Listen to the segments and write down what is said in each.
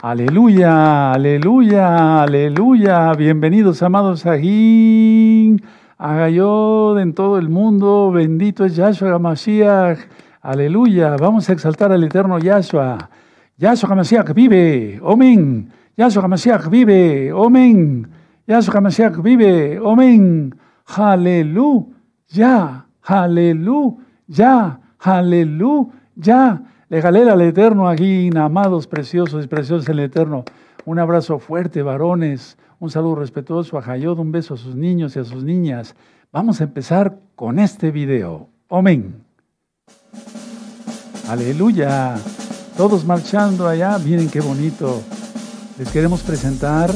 Aleluya, aleluya, aleluya. Bienvenidos, amados Agin, Agayod en todo el mundo. Bendito es Yahshua Hamashiach. Aleluya. Vamos a exaltar al eterno Yahshua. Yahshua Hamashiach vive. Amén. Yahshua Hamashiach vive. Amén. Yahshua Hamashiach vive. Amén. Aleluya. Aleluya. Aleluya. Le galera al Eterno aquí, amados, preciosos y preciosos el Eterno. Un abrazo fuerte, varones. Un saludo respetuoso a Jayod, un beso a sus niños y a sus niñas. Vamos a empezar con este video. Amén. Aleluya. Todos marchando allá. Miren qué bonito. Les queremos presentar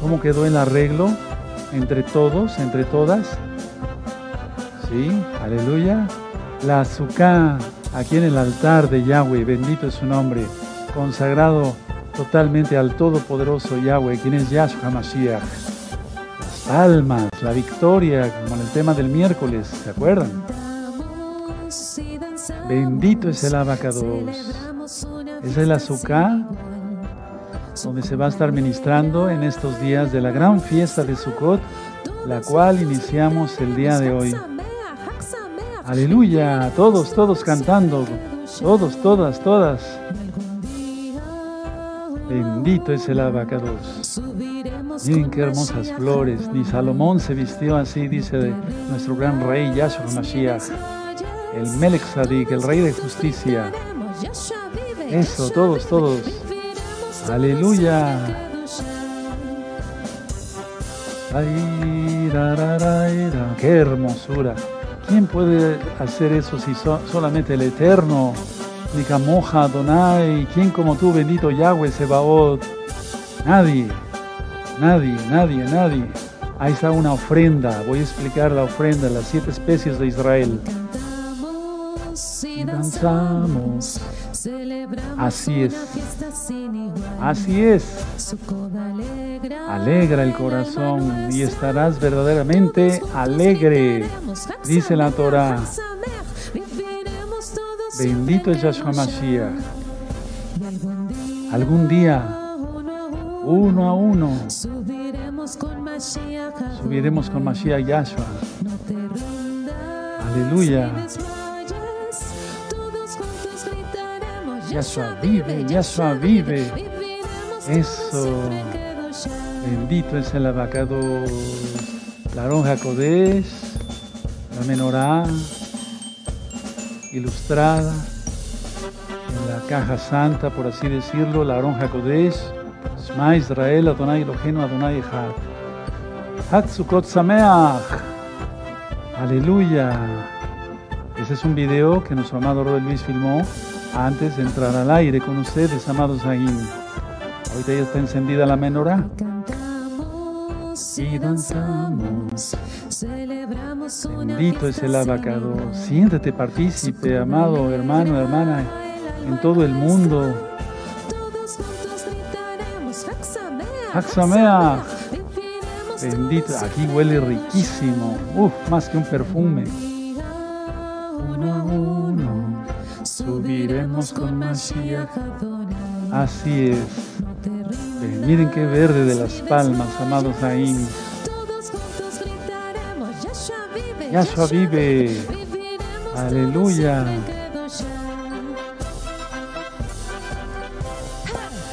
cómo quedó el arreglo entre todos, entre todas. Sí, aleluya. La azúcar aquí en el altar de Yahweh, bendito es su nombre, consagrado totalmente al Todopoderoso Yahweh, quien es Yahshua HaMashiach. Las palmas, la victoria, como en el tema del miércoles, ¿se acuerdan? Bendito es el abacados. Es el azúcar donde se va a estar ministrando en estos días de la gran fiesta de Sukkot, la cual iniciamos el día de hoy. Aleluya, todos, todos cantando, todos, todas, todas. Bendito es el abacados. Miren qué hermosas flores. Ni Salomón se vistió así, dice nuestro gran rey Yahshua Mashiach, el Melech Sadik, el rey de justicia. Eso, todos, todos. Aleluya. Ay, qué hermosura. ¿Quién puede hacer eso si solamente el Eterno? Moja, Donai, ¿quién como tú, bendito Yahweh, Sebaot? Nadie, nadie, nadie, nadie. Ahí está una ofrenda. Voy a explicar la ofrenda, las siete especies de Israel. danzamos. Así es. Así es. Alegra el corazón y estarás verdaderamente alegre, dice la Torah. Bendito es Yahshua Mashiach. Algún día, uno a uno, subiremos con Mashiach Yahshua. Aleluya. Yahshua vive, Yahshua vive. Eso. Bendito es el abacado, la ronja Kodesh, la menorá ilustrada en la caja santa, por así decirlo, la ronja Shema Israel, Adonai Elohenu, Adonai Echad. Hatzukot Sameach. Aleluya. Ese es un video que nuestro amado Robert Luis filmó antes de entrar al aire con ustedes, amados Ahí. Ahorita ya está encendida la menorá y danzamos. Bendito es el abacado. Siéntete partícipe, amado hermano, hermana, en todo el mundo. Haxamea. Bendito, aquí huele riquísimo. Uf, más que un perfume. Subiremos con Mashiach. Así es. Miren qué verde de las palmas, amados ahí. Yahshua vive. Aleluya.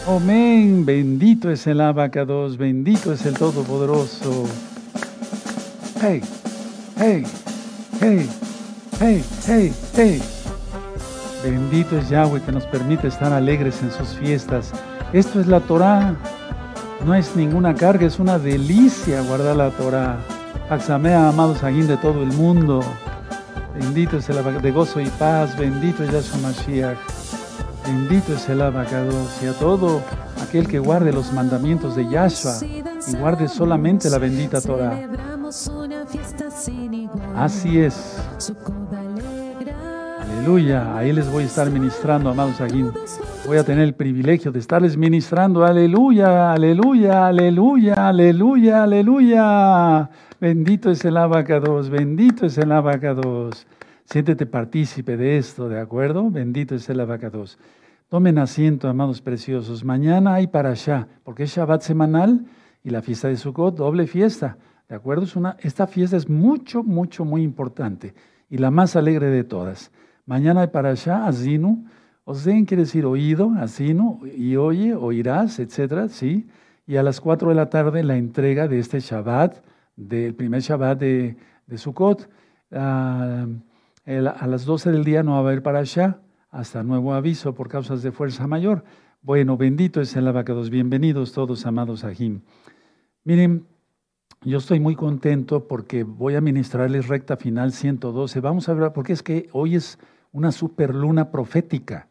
Amén. Bendito es el abacados. Bendito es el Todopoderoso. Hey, hey, hey, hey, hey, hey. Bendito es Yahweh que nos permite estar alegres en sus fiestas. Esto es la Torah. No es ninguna carga, es una delicia guardar la Torah. Axamea, amados Aguín de todo el mundo. Bendito es el de gozo y paz. Bendito es Yahshua Mashiach. Bendito es el abacados. Y a todo aquel que guarde los mandamientos de Yahshua y guarde solamente la bendita Torah. Así es. Aleluya. Ahí les voy a estar ministrando, amados Aguín voy a tener el privilegio de estarles ministrando. Aleluya, aleluya, aleluya, aleluya, aleluya. Bendito es el abacados, bendito es el abacados. Siéntete partícipe de esto, ¿de acuerdo? Bendito es el abacados. Tomen asiento, amados preciosos. Mañana hay para allá, porque es Shabbat semanal y la fiesta de Sukkot, doble fiesta. ¿De acuerdo? Es una, esta fiesta es mucho, mucho, muy importante y la más alegre de todas. Mañana hay para allá, Azinu. Ozen quiere decir oído, Azinu, y oye, oirás, etcétera, ¿sí? Y a las 4 de la tarde la entrega de este Shabbat, del primer Shabbat de, de Sukkot. Ah, a las 12 del día no va a haber para allá, hasta nuevo aviso por causas de fuerza mayor. Bueno, bendito es el abacados. Bienvenidos todos, amados Ajim. Miren, yo estoy muy contento porque voy a ministrarles recta final 112. Vamos a ver, porque es que hoy es una superluna profética.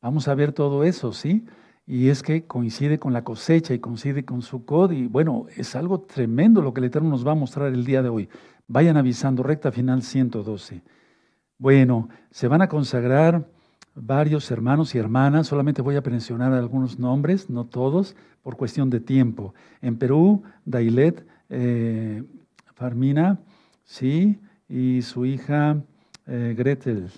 Vamos a ver todo eso, ¿sí? Y es que coincide con la cosecha y coincide con su cod. Y bueno, es algo tremendo lo que el Eterno nos va a mostrar el día de hoy. Vayan avisando, recta final 112. Bueno, se van a consagrar varios hermanos y hermanas, solamente voy a mencionar algunos nombres, no todos, por cuestión de tiempo. En Perú, Dailet eh, Farmina, sí, y su hija eh, Gretel,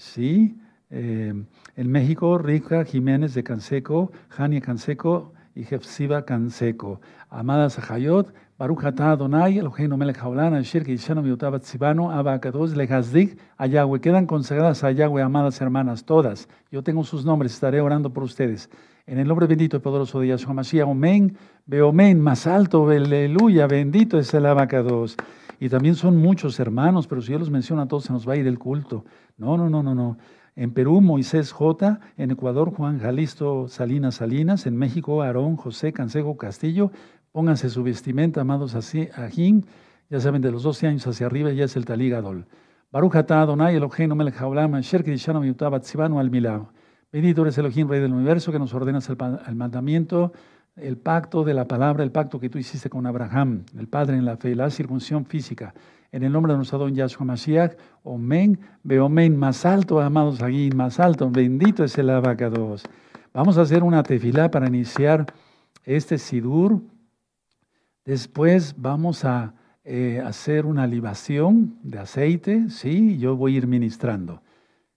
sí. Eh, en México, Rica Jiménez de Canseco, Jania Canseco y Jefsiba Canseco. Amada Sajayot, Baruch atah Adonai, Eloheinu melech haolam, asher kishanu miutabat tzibanu, abakados lehazdik, a Yahweh. Quedan consagradas a Yahweh, amadas hermanas, todas. Yo tengo sus nombres, estaré orando por ustedes. En el nombre bendito y poderoso de Yahshua Mashiach, Omen, Beomen, más alto, aleluya, bendito es el abacados. Y también son muchos hermanos, pero si yo los menciono a todos se nos va a ir el culto. No, no, no, no, no. En Perú, Moisés J. En Ecuador, Juan Jalisto Salinas Salinas. En México, Aarón José Canseco Castillo. Pónganse su vestimenta, amados Ajín. Ya saben, de los 12 años hacia arriba ya es el Taligadol. Baruch atah Adonai Eloheinu melech haolam asher kidishanu al. Bendito eres Elohim, Rey del Universo, que nos ordenas el, mandamiento, el pacto de la palabra, el pacto que tú hiciste con Abraham, el Padre en la fe, la circuncisión física. En el nombre de nuestro don Yahshua Mashiach, Omen, Beomen, más alto, amados Aguín, más alto, bendito es el abacados. Vamos a hacer una tefilá para iniciar este Sidur Después vamos a eh, hacer una libación de aceite, ¿sí? Yo voy a ir ministrando.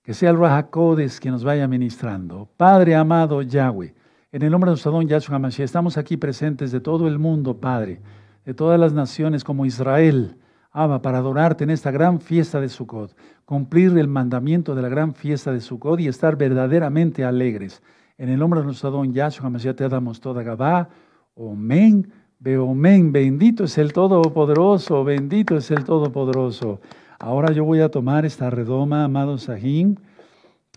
Que sea el Rahakodes quien nos vaya ministrando. Padre amado Yahweh, en el nombre de nuestro don Yahshua HaMashiach, estamos aquí presentes de todo el mundo, Padre, de todas las naciones como Israel, Abba, para adorarte en esta gran fiesta de Sukkot, cumplir el mandamiento de la gran fiesta de Sukkot y estar verdaderamente alegres. En el nombre de nuestro don Yahshua HaMashiach te damos toda Gabá, Omen, Beomen, bendito es el Todopoderoso, bendito es el Todopoderoso. Ahora yo voy a tomar esta redoma, amado Sahim.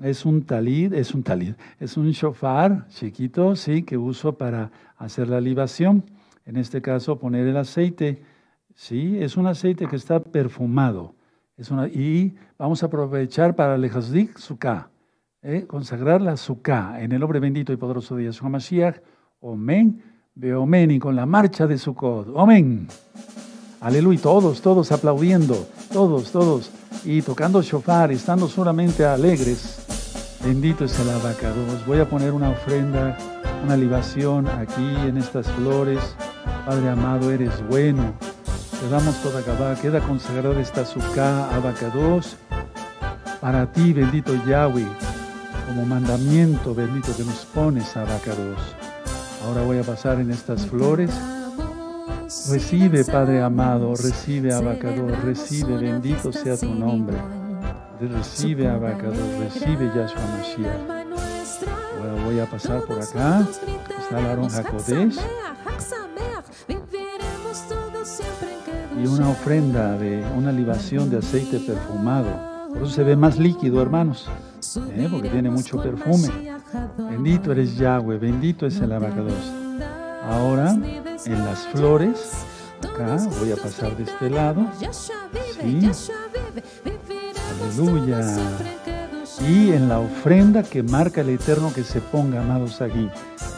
Es un talid, es un talid, es un shofar chiquito, sí, que uso para hacer la libación. En este caso, poner el aceite. Sí, es un aceite que está perfumado. Es una, y vamos a aprovechar para lejazdik suká, ¿eh? consagrar la suká en el nombre bendito y poderoso de Yeshua Mashiach. Omen y con la marcha de Sukkot. Amén. Aleluya. Todos, todos aplaudiendo. Todos, todos. Y tocando shofar, estando solamente alegres. Bendito es el abacados. Voy a poner una ofrenda, una libación aquí en estas flores. Padre amado, eres bueno. Te damos toda cabá. Queda consagrada esta suká, abacados. Para ti, bendito Yahweh, como mandamiento bendito que nos pones, abacados. Ahora voy a pasar en estas flores. Recibe, Padre amado, recibe, Abacador, recibe, bendito sea tu nombre. Recibe, Abacador, recibe, Yahshua Mashiach. Ahora voy a pasar por acá. Está el Aarón Hakodesh. Y una ofrenda de una libación de aceite perfumado. Por eso se ve más líquido, hermanos. ¿eh? Porque tiene mucho perfume. Bendito eres Yahweh, bendito es el abacados. Ahora, en las flores, acá voy a pasar de este lado. Sí. Aleluya. Y en la ofrenda que marca el Eterno que se ponga, amados aquí.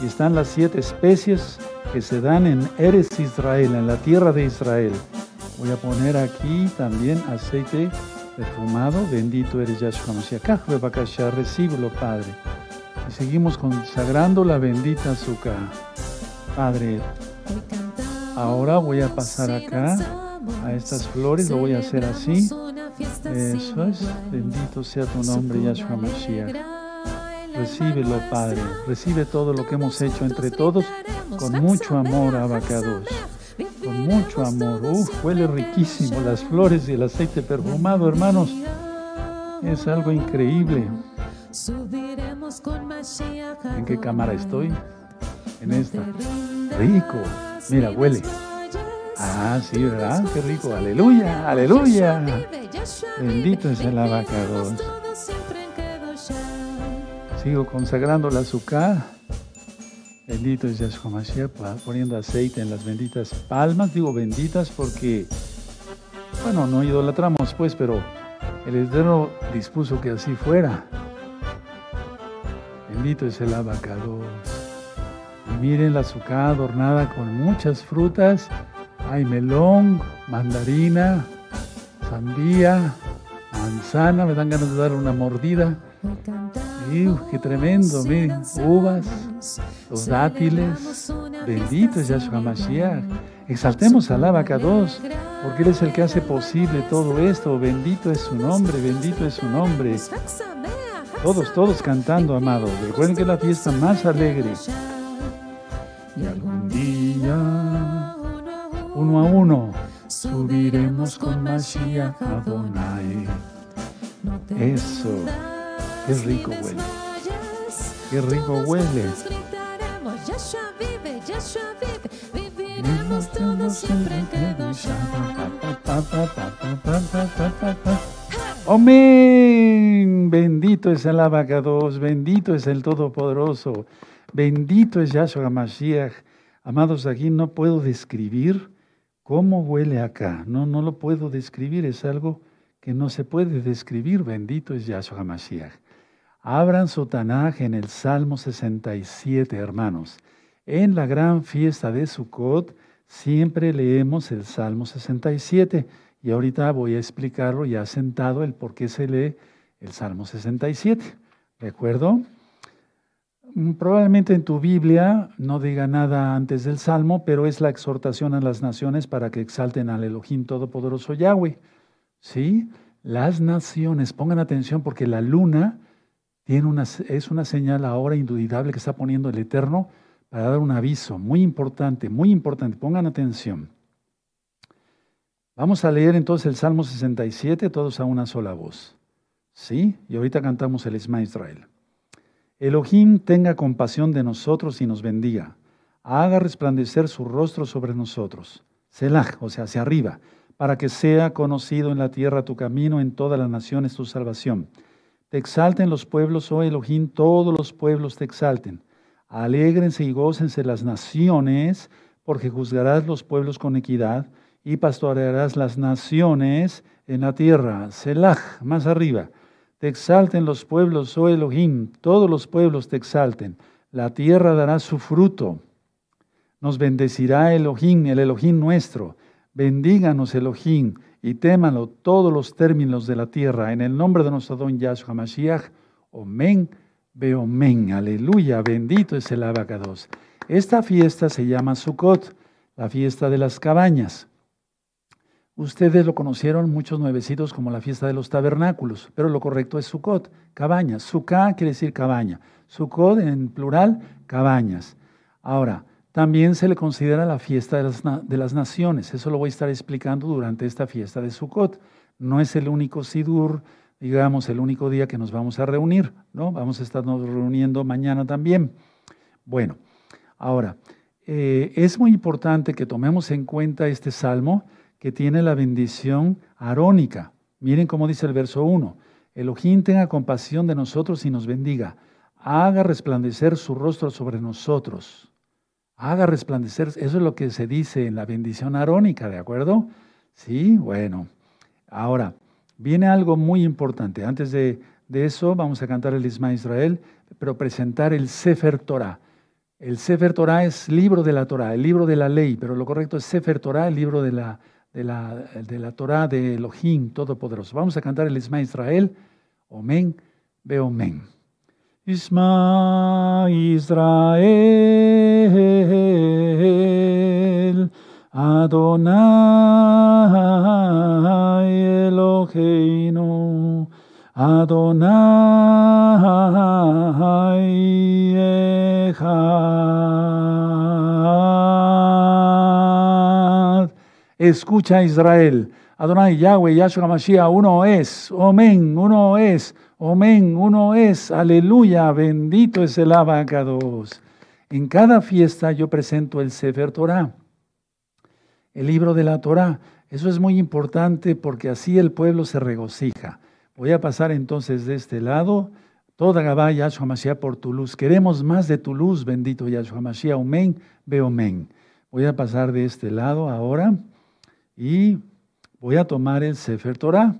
Y están las siete especies que se dan en Eres Israel, en la tierra de Israel. Voy a poner aquí también aceite perfumado. Bendito eres Yahshua Mashiach. Recíbelo, Padre. Y seguimos consagrando la bendita azúcar. Padre, ahora voy a pasar acá a estas flores, lo voy a hacer así. Eso es, bendito sea tu nombre, Yahshua Mashiach. recíbelo, Padre. Recibe todo lo que hemos hecho entre todos con mucho amor, Abacados. Con mucho amor. Uf, huele riquísimo las flores y el aceite perfumado, hermanos. Es algo increíble. ¿En qué cámara estoy? En esta. Rico. Mira, huele. Ah, sí, ¿verdad? Qué rico. Aleluya, aleluya. Bendito es el abacados. Sigo consagrando la azúcar. Bendito es Yahshua Mashiach, poniendo aceite en las benditas palmas. Digo benditas porque, bueno, no idolatramos pues, pero el Eterno dispuso que así fuera. Bendito es el abacado. Y miren la azúcar adornada con muchas frutas. Hay melón, mandarina, sandía, manzana. Me dan ganas de dar una mordida. ¡Qué tremendo! Miren, uvas, los dátiles. Bendito es Yahshua Mashiach. Exaltemos al Abacados, porque Él es el que hace posible todo esto. Bendito es su nombre, bendito es su nombre. Todos, todos cantando, amados. Recuerden que es la fiesta más alegre. Y algún día, uno a uno, subiremos con Mashiach Adonai. Eso. Qué rico huele. Qué rico huele. Amén. Bendito es el abacados, bendito es el Todopoderoso, bendito es Yahshua Mashiach. Amados, aquí no puedo describir cómo huele acá. No, no lo puedo describir, es algo que no se puede describir. Bendito es Yahshua Mashiach. Abran su Tanaj en el Salmo 67, hermanos. En la gran fiesta de Sukkot siempre leemos el Salmo 67 y ahorita voy a explicarlo ya sentado el por qué se lee el Salmo 67. ¿De acuerdo? Mm, probablemente en tu Biblia no diga nada antes del Salmo, pero es la exhortación a las naciones para que exalten al Elohim Todopoderoso Yahweh. ¿Sí? Las naciones, pongan atención porque la luna una, es una señal ahora indudable que está poniendo el Eterno para dar un aviso muy importante, muy importante. Pongan atención. Vamos a leer entonces el Salmo 67, todos a una sola voz. ¿Sí? Y ahorita cantamos el Isma Israel. Elohim tenga compasión de nosotros y nos bendiga. Haga resplandecer su rostro sobre nosotros. Selah, o sea, hacia arriba, para que sea conocido en la tierra tu camino, en todas las naciones tu salvación. Te exalten los pueblos, oh Elohim, todos los pueblos te exalten. Alégrense y gócense las naciones, porque juzgarás los pueblos con equidad y pastorearás las naciones en la tierra. Selah, más arriba. Te exalten los pueblos, oh Elohim, todos los pueblos te exalten. La tierra dará su fruto. Nos bendecirá Elohim, el Elohim nuestro. Bendíganos, Elohim y témanlo todos los términos de la tierra. En el nombre de nuestro don Yahshua Mashiach, Omen, Beomen, aleluya, bendito es el abacados. Esta fiesta se llama Sukkot, la fiesta de las cabañas. Ustedes lo conocieron muchos nuevecitos como la fiesta de los tabernáculos, pero lo correcto es Sukkot, cabañas. Sukkah quiere decir cabaña. Sukkot en plural, cabañas. Ahora, también se le considera la fiesta de las, de las, naciones. Eso lo voy a estar explicando durante esta fiesta de Sukkot. No es el único Sidur, digamos, el único día que nos vamos a reunir, ¿no? Vamos a estarnos reuniendo mañana también. Bueno, ahora, eh, es muy importante que tomemos en cuenta este salmo que tiene la bendición arónica. Miren cómo dice el verso 1. Elohim tenga compasión de nosotros y nos bendiga. Haga resplandecer su rostro sobre nosotros haga resplandecer. Eso es lo que se dice en la bendición arónica, ¿de acuerdo? Sí, bueno. Ahora, viene algo muy importante. Antes de, eso, vamos a cantar el Isma Israel, pero presentar el Sefer Torah. El Sefer Torah es libro de la Torah, el libro de la ley, pero lo correcto es Sefer Torah, el libro de la, de la, de la Torah de Elohim Todopoderoso. Vamos a cantar el Isma Israel. Omen, ve omen. Isma Israel, Adonai Eloheinu, Adonai Echad. Escucha Israel. Adonai Yahweh Yahshua Mashiach, uno es. Omen, uno es. Omen, uno es. Aleluya, bendito es el abacados. En cada fiesta yo presento el Sefer Torah, el libro de la Torah. Eso es muy importante porque así el pueblo se regocija. Voy a pasar entonces de este lado. Toda Gabá Yahshua Mashiach por tu luz. Queremos más de tu luz, bendito Yahshua Mashiach. Omen, ve omen. Voy a pasar de este lado ahora y voy a tomar el Sefer Torah.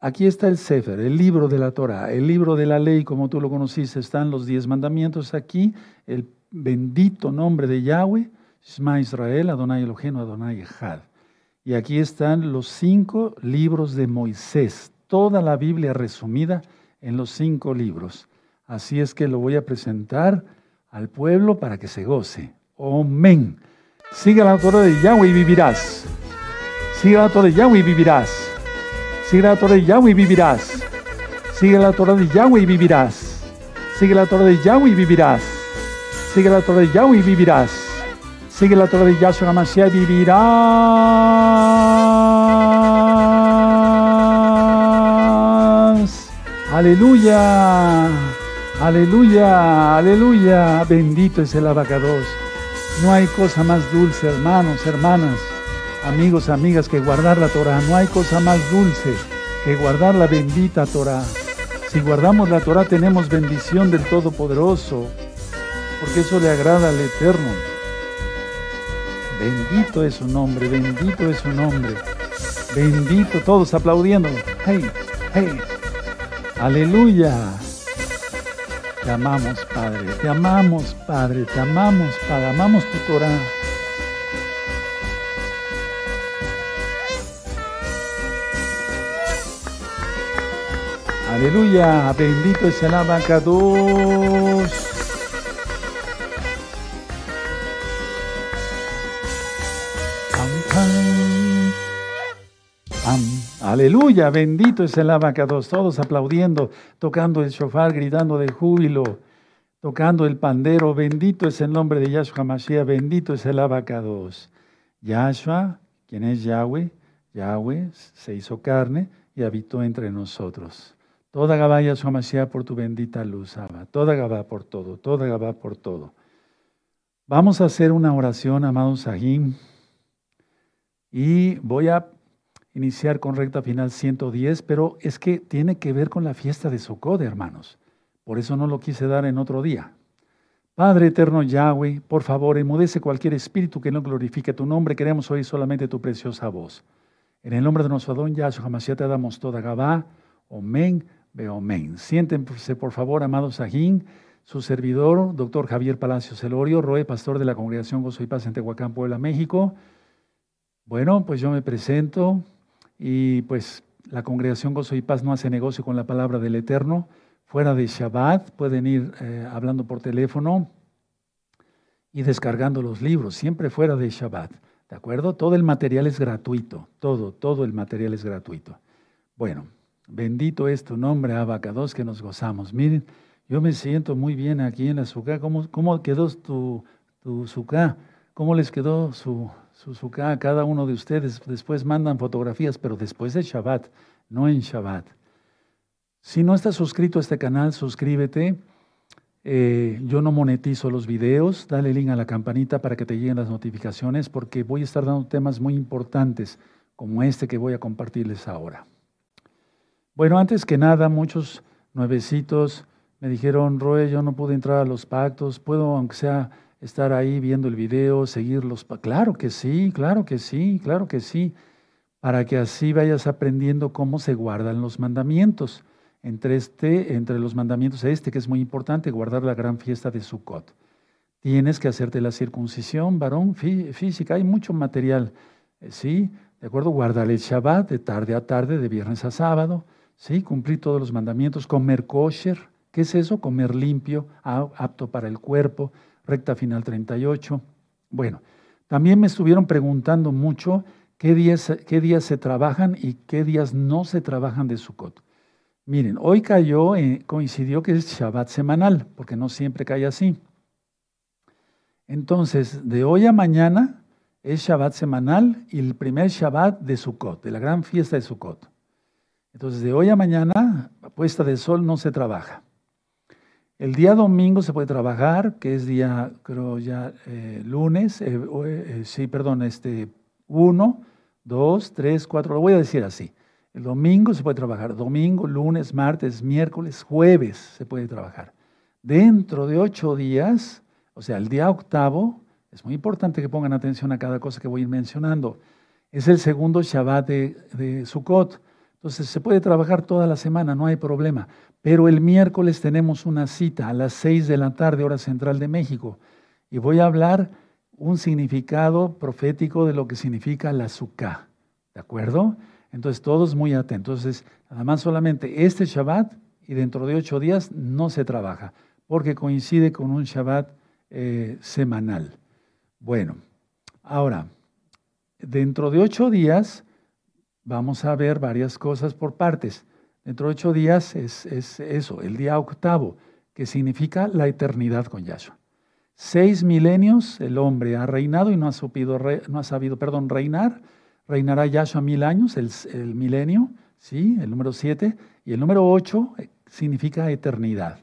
Aquí está el Sefer, el libro de la Torah, el libro de la ley, como tú lo conociste, están los diez mandamientos aquí, el bendito nombre de Yahweh, Shema Israel, Adonai Elohim, Adonai Echad. Y aquí están los cinco libros de Moisés, toda la Biblia resumida en los cinco libros. Así es que lo voy a presentar al pueblo para que se goce. Amén. Siga la Torah de Yahweh y vivirás. Siga la Torah de Yahweh y vivirás. Sigue la Torah de Yahweh y vivirás. Sigue la Torah de Yahweh y vivirás. Sigue la Torah de Yahweh y vivirás. Sigue la Torah de Yahweh y vivirás. Sigue la Torah de Yahshua y vivirás. Aleluya. Aleluya. Aleluya. Bendito es el abacados. No hay cosa más dulce, hermanos, hermanas amigos, amigas, que guardar la Torah. No hay cosa más dulce que guardar la bendita Torah. Si guardamos la Torah tenemos bendición del Todopoderoso, porque eso le agrada al Eterno. Bendito es su nombre, bendito es su nombre. Bendito, todos aplaudiendo. Hey, hey. Aleluya. Te amamos, Padre. Te amamos, Padre. Te amamos, Padre. Amamos tu Torah. Aleluya, bendito es el abacados. Aleluya, bendito es el abacados. Todos aplaudiendo, tocando el shofar, gritando de júbilo, tocando el pandero. Bendito es el nombre de Yahshua Mashiach, bendito es el abacados. Yahshua, quien es Yahweh, Yahweh se hizo carne y habitó entre nosotros. Toda Gabá su Mashiach por tu bendita luz, Abba. Toda Gabá por todo, toda Gabá por todo. Vamos a hacer una oración, amados Sahim. Y voy a iniciar con recta final 110, pero es que tiene que ver con la fiesta de Sukkot, hermanos. Por eso no lo quise dar en otro día. Padre eterno Yahweh, por favor, enmudece cualquier espíritu que no glorifique tu nombre. Queremos oír solamente tu preciosa voz. En el nombre de nuestro Adón Yahshua Hamashiach te damos toda Gabá. Amén. Amén. Siéntense, por favor, amados Sajín, su servidor, doctor Javier Palacios Elorio, Roe, pastor de la Congregación Gozo y Paz en Tehuacán, Puebla, México. Bueno, pues yo me presento y pues la Congregación Gozo y Paz no hace negocio con la palabra del Eterno. Fuera de Shabbat pueden ir eh, hablando por teléfono y descargando los libros, siempre fuera de Shabbat. ¿De acuerdo? Todo el material es gratuito, todo, todo el material es gratuito. Bueno, Bendito es tu nombre, Abacados, que nos gozamos. Miren, yo me siento muy bien aquí en la Sucá. ¿Cómo, cómo quedó tu, tu? ¿Cómo les quedó su, su a cada uno de ustedes? Después mandan fotografías, pero después de Shabbat, no en Shabbat. Si no estás suscrito a este canal, suscríbete. Eh, yo no monetizo los videos. Dale link a la campanita para que te lleguen las notificaciones porque voy a estar dando temas muy importantes como este que voy a compartirles ahora. Bueno, antes que nada, muchos nuevecitos me dijeron, Roe, yo no pude entrar a los pactos, puedo, aunque sea, estar ahí viendo el video, seguir los pactos. Claro que sí, claro que sí, claro que sí, para que así vayas aprendiendo cómo se guardan los mandamientos. Entre, este, entre los mandamientos este, que es muy importante, guardar la gran fiesta de Sukkot. Tienes que hacerte la circuncisión, varón, física, hay mucho material, eh, ¿sí? ¿De acuerdo? Guardar el Shabbat de tarde a tarde, de viernes a sábado ¿sí? Cumplir todos los mandamientos, comer kosher, ¿qué es eso? Comer limpio, apto para el cuerpo, recta final 38. Bueno, también me estuvieron preguntando mucho qué días, qué días se trabajan y qué días no se trabajan de Sukkot. Miren, hoy cayó, eh, coincidió que es Shabbat semanal, porque no siempre cae así. Entonces, de hoy a mañana es Shabbat semanal y el primer Shabbat de Sukkot, de la gran fiesta de Sukkot. Entonces, de hoy a mañana, a puesta de sol, no se trabaja. El día domingo se puede trabajar, que es día, creo ya, eh, lunes, eh, eh, sí, perdón, este, uno, dos, tres, cuatro, lo voy a decir así. El domingo se puede trabajar, domingo, lunes, martes, miércoles, jueves se puede trabajar. Dentro de ocho días, o sea, el día octavo, es muy importante que pongan atención a cada cosa que voy mencionando. Es el segundo Shabbat de, de Sukkot. Entonces se puede trabajar toda la semana, no hay problema. Pero el miércoles tenemos una cita a las 6 de la tarde, hora central de México, y voy a hablar un significado profético de lo que significa la sukkah. ¿De acuerdo? Entonces todos muy atentos. Entonces, nada más solamente este Shabbat y dentro de ocho días no se trabaja, porque coincide con un Shabbat eh, semanal. Bueno, ahora, dentro de ocho días vamos a ver varias cosas por partes. Dentro de ocho días es, eso, el día octavo, que significa la eternidad con Yahshua. Seis milenios el hombre ha reinado y no ha, no ha sabido perdón, reinar. Reinará Yahshua mil años, el, el milenio, ¿sí? el número siete. Y el número ocho eh, significa eternidad,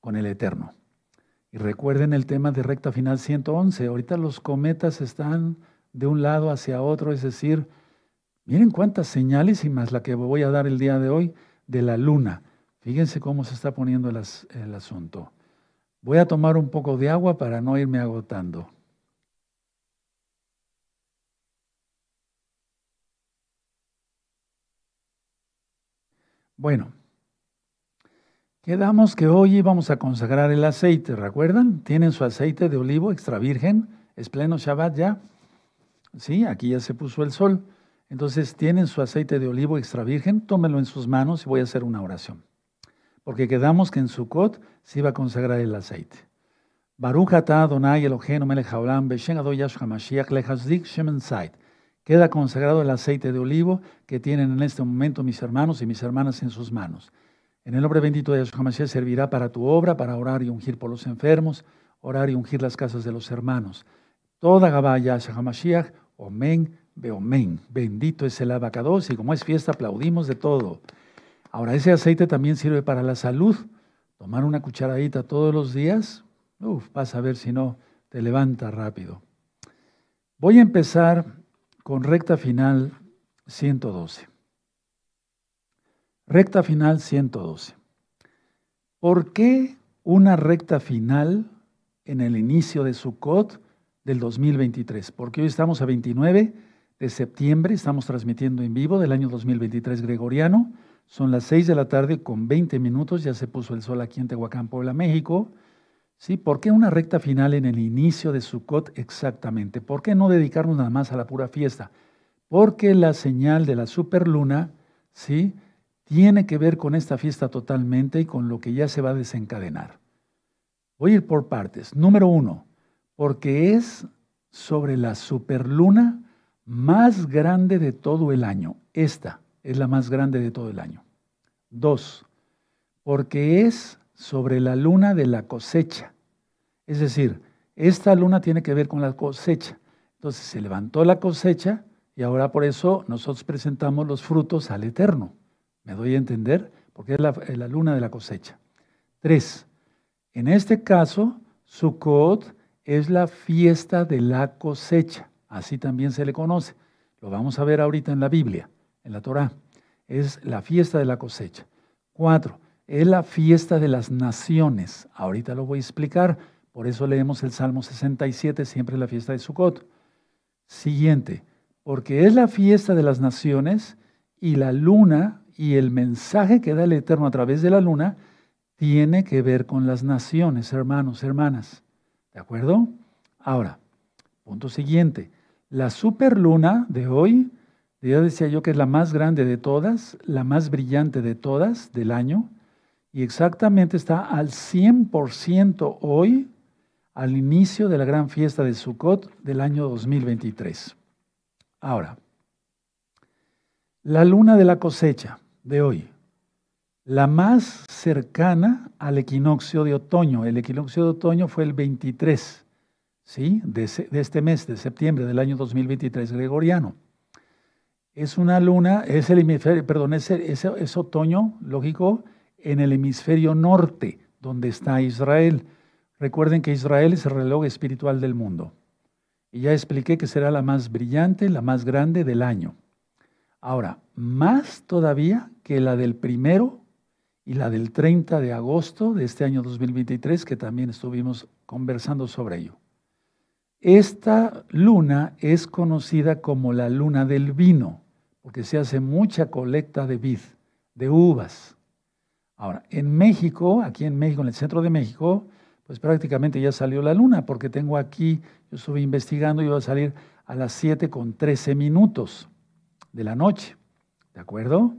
con el eterno. Y recuerden el tema de recta final 111. Ahorita los cometas están de un lado hacia otro, es decir, miren cuántas señales y más la que voy a dar el día de hoy de la luna. Fíjense cómo se está poniendo el, el asunto. Voy a tomar un poco de agua para no irme agotando. Bueno, quedamos que hoy íbamos a consagrar el aceite, ¿recuerdan? Tienen su aceite de olivo extra virgen, es pleno Shabbat ya. Sí, aquí ya se puso el sol. Entonces tienen su aceite de olivo extra virgen, tómenlo en sus manos y voy a hacer una oración. Porque quedamos que en Sukkot se iba a consagrar el aceite. Baruch atah Adonai Eloheinu melech haolam b'shem ado Yahshua Mashiach lehazdik shemen. Queda consagrado el aceite de olivo que tienen en este momento mis hermanos y mis hermanas en sus manos. En el nombre bendito de Yahshua Mashiach servirá para tu obra, para orar y ungir por los enfermos, orar y ungir las casas de los hermanos. Toda Gabá Yahshua Mashiach, Omen, Beomen. Bendito es el abacados y como es fiesta aplaudimos de todo. Ahora, ese aceite también sirve para la salud. Tomar una cucharadita todos los días, uf, vas a ver si no te levanta rápido. Voy a empezar con recta final 112. Recta final 112. ¿Por qué una recta final en el inicio de Sukkot del 2023? Porque hoy estamos a 29 de septiembre. Estamos transmitiendo en vivo del año 2023 gregoriano. Son las 6 de la tarde con 20 minutos. Ya se puso el sol aquí en Tehuacán, Puebla, México. ¿Sí? ¿Por qué una recta final en el inicio de Sukkot exactamente? ¿Por qué no dedicarnos nada más a la pura fiesta? Porque la señal de la superluna, ¿sí? Tiene que ver con esta fiesta totalmente y con lo que ya se va a desencadenar. Voy a ir por partes. Número uno, porque es sobre la superluna más grande de todo el año. Esta es la más grande de todo el año. Dos, porque es sobre la luna de la cosecha. Es decir, esta luna tiene que ver con la cosecha. Entonces se levantó la cosecha y ahora por eso nosotros presentamos los frutos al Eterno. ¿Me doy a entender? Porque es la, luna de la cosecha. Tres, en este caso, Sukkot es la fiesta de la cosecha. Así también se le conoce. Lo vamos a ver ahorita en la Biblia, en la Torá. Es la fiesta de la cosecha. Cuatro, es la fiesta de las naciones. Ahorita lo voy a explicar. Por eso leemos el Salmo 67, siempre la fiesta de Sukkot. Siguiente, porque es la fiesta de las naciones y la luna y el mensaje que da el Eterno a través de la luna tiene que ver con las naciones, hermanos, hermanas. ¿De acuerdo? Ahora, punto siguiente. La superluna de hoy, ya decía yo que es la más grande de todas, la más brillante de todas del año, y exactamente está al 100% hoy, al inicio de la gran fiesta de Sukkot del año 2023. Ahora, la luna de la cosecha de hoy, la más cercana al equinoccio de otoño. El equinoccio de otoño fue el 23, ¿sí? De, este mes, de septiembre del año 2023 gregoriano. Es una luna, es el hemisferio, perdón, es, es otoño, lógico, en el hemisferio norte, donde está Israel. Recuerden que Israel es el reloj espiritual del mundo. Y ya expliqué que será la más brillante, la más grande del año. Ahora, más todavía que la del primero y la del 30 de agosto de este año 2023, que también estuvimos conversando sobre ello. Esta luna es conocida como la luna del vino, porque se hace mucha colecta de vid, de uvas. Ahora, en México, aquí en México, en el centro de México, pues prácticamente ya salió la luna, porque tengo aquí, yo estuve investigando y va a salir a las 7 con 13 minutos de la noche, ¿de acuerdo?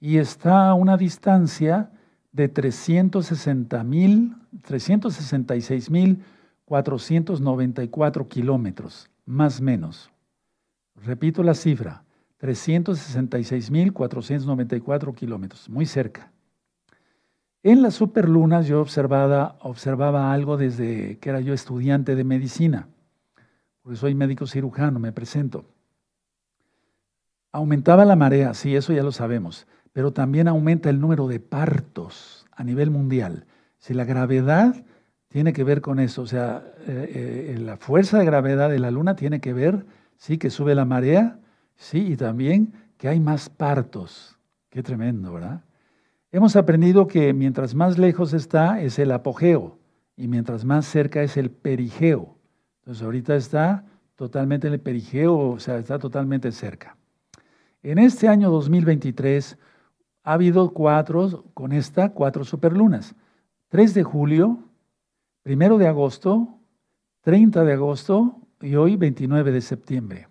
Y está a una distancia de 360 mil, 366 mil 494 kilómetros, más menos. Repito la cifra, 366 mil 494 kilómetros, muy cerca. En las superlunas yo observaba, observaba algo desde que era yo estudiante de medicina, porque soy médico cirujano, me presento. Aumentaba la marea, sí, eso ya lo sabemos, pero también aumenta el número de partos a nivel mundial. Si la gravedad tiene que ver con eso, o sea, eh, eh, la fuerza de gravedad de la luna tiene que ver, sí, que sube la marea, sí, y también que hay más partos. Qué tremendo, ¿verdad? Hemos aprendido que mientras más lejos está es el apogeo y mientras más cerca es el perigeo. Entonces ahorita está totalmente en el perigeo, o sea, está totalmente cerca. En este año 2023 ha habido cuatro, con esta, cuatro superlunas. 3 de julio, 1 de agosto, 30 de agosto y hoy 29 de septiembre.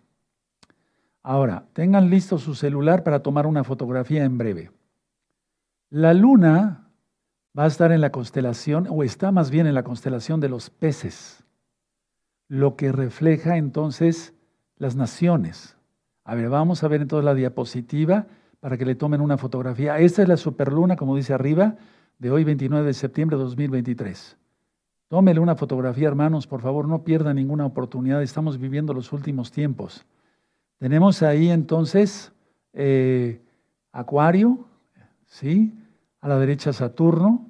Ahora, tengan listo su celular para tomar una fotografía en breve. La luna va a estar en la constelación, o está más bien en la constelación de los peces, lo que refleja entonces las naciones. A ver, vamos a ver entonces la diapositiva para que le tomen una fotografía. Esta es la superluna, como dice arriba, de hoy 29 de septiembre de 2023. Tómele una fotografía, hermanos, por favor, no pierda ninguna oportunidad. Estamos viviendo los últimos tiempos. Tenemos ahí entonces eh, Acuario, ¿sí? A la derecha Saturno,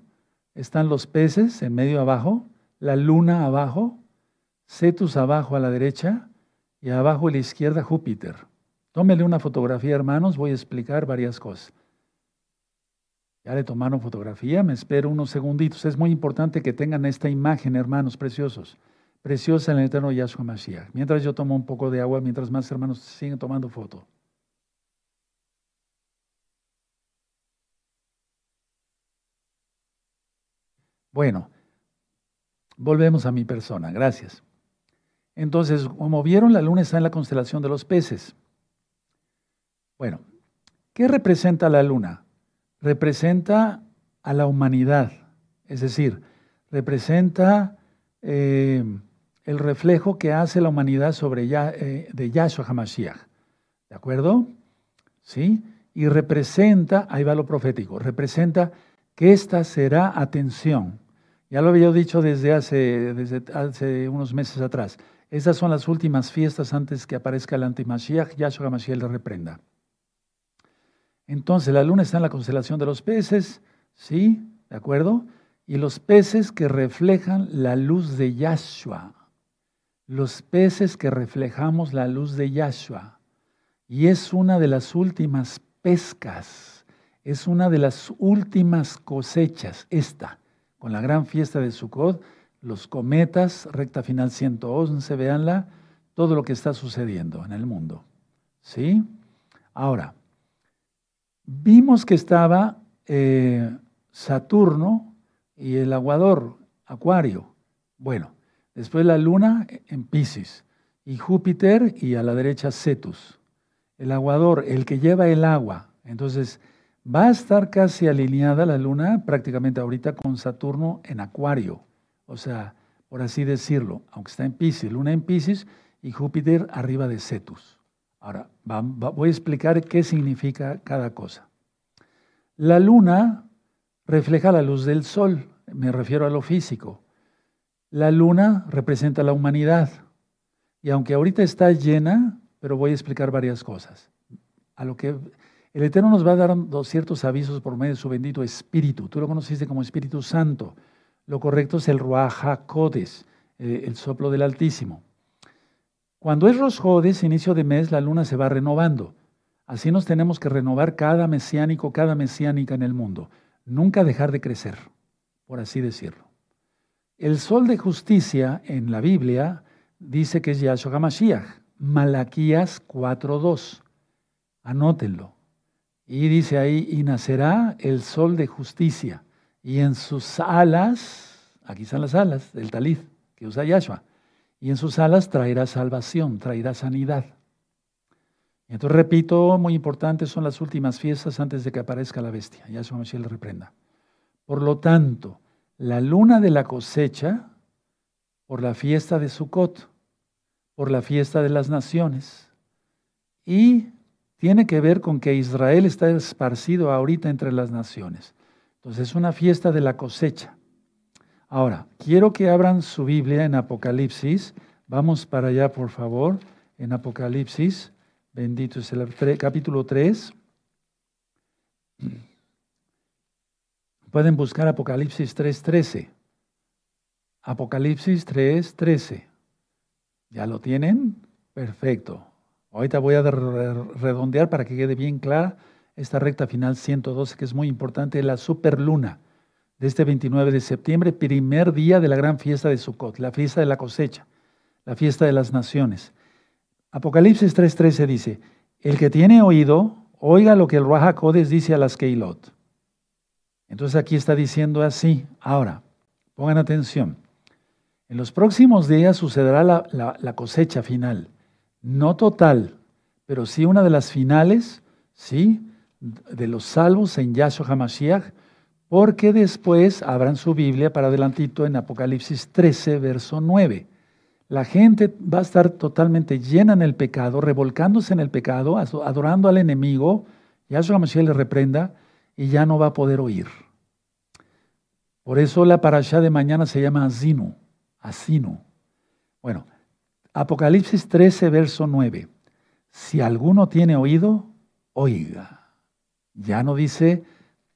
están los peces en medio abajo, la luna abajo, Cetus abajo a la derecha y abajo a la izquierda Júpiter. Tómele una fotografía, hermanos, voy a explicar varias cosas. Ya le tomaron fotografía, me espero unos segunditos. Es muy importante que tengan esta imagen, hermanos preciosos. Preciosa en el eterno Yahshua Mashiach. Mientras yo tomo un poco de agua, mientras más hermanos siguen tomando foto. Bueno, volvemos a mi persona, gracias. Entonces, como vieron, la luna está en la constelación de los peces. Bueno, ¿qué representa la luna? Representa a la humanidad, es decir, representa eh, el reflejo que hace la humanidad sobre ya, eh, de Yahshua HaMashiach. ¿De acuerdo? ¿Sí? Y representa, ahí va lo profético, representa que esta será atención ya lo había dicho desde hace, desde hace unos meses atrás. Estas son las últimas fiestas antes que aparezca el antimashiach, Yahshua Mashiach le reprenda. Entonces, la luna está en la constelación de los peces, ¿sí? ¿De acuerdo? Y los peces que reflejan la luz de Yahshua. Los peces que reflejamos la luz de Yahshua. Y es una de las últimas pescas, es una de las últimas cosechas, esta con la gran fiesta de Sukkot, los cometas, recta final 111, véanla, todo lo que está sucediendo en el mundo. ¿Sí? Ahora, vimos que estaba eh, Saturno y el aguador, Acuario. Bueno, después la luna en Pisces y Júpiter y a la derecha Cetus. El aguador, el que lleva el agua. Entonces, Va a estar casi alineada la luna prácticamente ahorita con Saturno en Acuario, o sea, por así decirlo, aunque está en Pisces, luna en Pisces y Júpiter arriba de Cetus. Ahora, voy a explicar qué significa cada cosa. La luna refleja la luz del sol, me refiero a lo físico. La luna representa la humanidad. Y aunque ahorita está llena, pero voy a explicar varias cosas. A lo que el Eterno nos va a dar ciertos avisos por medio de su bendito Espíritu. Tú lo conociste como Espíritu Santo. Lo correcto es el Ruach HaKodes, eh, el soplo del Altísimo. Cuando es Rosjodes, inicio de mes, la luna se va renovando. Así nos tenemos que renovar cada mesiánico, cada mesiánica en el mundo. Nunca dejar de crecer, por así decirlo. El sol de justicia en la Biblia dice que es Yahshua HaMashiach, Malaquías 4.2. Anótenlo. Y dice ahí, y nacerá el sol de justicia, y en sus alas, aquí están las alas del talid que usa Yahshua, y en sus alas traerá salvación, traerá sanidad. Y entonces repito, muy importante, son las últimas fiestas antes de que aparezca la bestia. Yahshua Mashiach le reprenda. Por lo tanto, la luna de la cosecha, por la fiesta de Sukkot, por la fiesta de las naciones, y tiene que ver con que Israel está esparcido ahorita entre las naciones. Entonces es una fiesta de la cosecha. Ahora, quiero que abran su Biblia en Apocalipsis. Vamos para allá, por favor, en Apocalipsis. Bendito es el capítulo 3. Pueden buscar Apocalipsis 3.13. Apocalipsis 3.13. ¿Ya lo tienen? Perfecto. Ahorita voy a redondear para que quede bien clara esta recta final 112, que es muy importante, la superluna de este 29 de septiembre, primer día de la gran fiesta de Sukkot, la fiesta de la cosecha, la fiesta de las naciones. Apocalipsis 3:13 dice, el que tiene oído, oiga lo que el Raja Codes dice a las Keilot. Entonces aquí está diciendo así. Ahora, pongan atención. En los próximos días sucederá la cosecha final no total, pero sí una de las finales, ¿sí? De los salvos en Yahshua HaMashiach, porque después abran su Biblia para adelantito en Apocalipsis 13, verso 9. La gente va a estar totalmente llena en el pecado, revolcándose en el pecado, adorando al enemigo. Yahshua HaMashiach le reprenda y ya no va a poder oír. Por eso la parashá de mañana se llama Asinu, Asinu. Bueno, Apocalipsis 13, verso 9. Si alguno tiene oído, oiga. Ya no dice,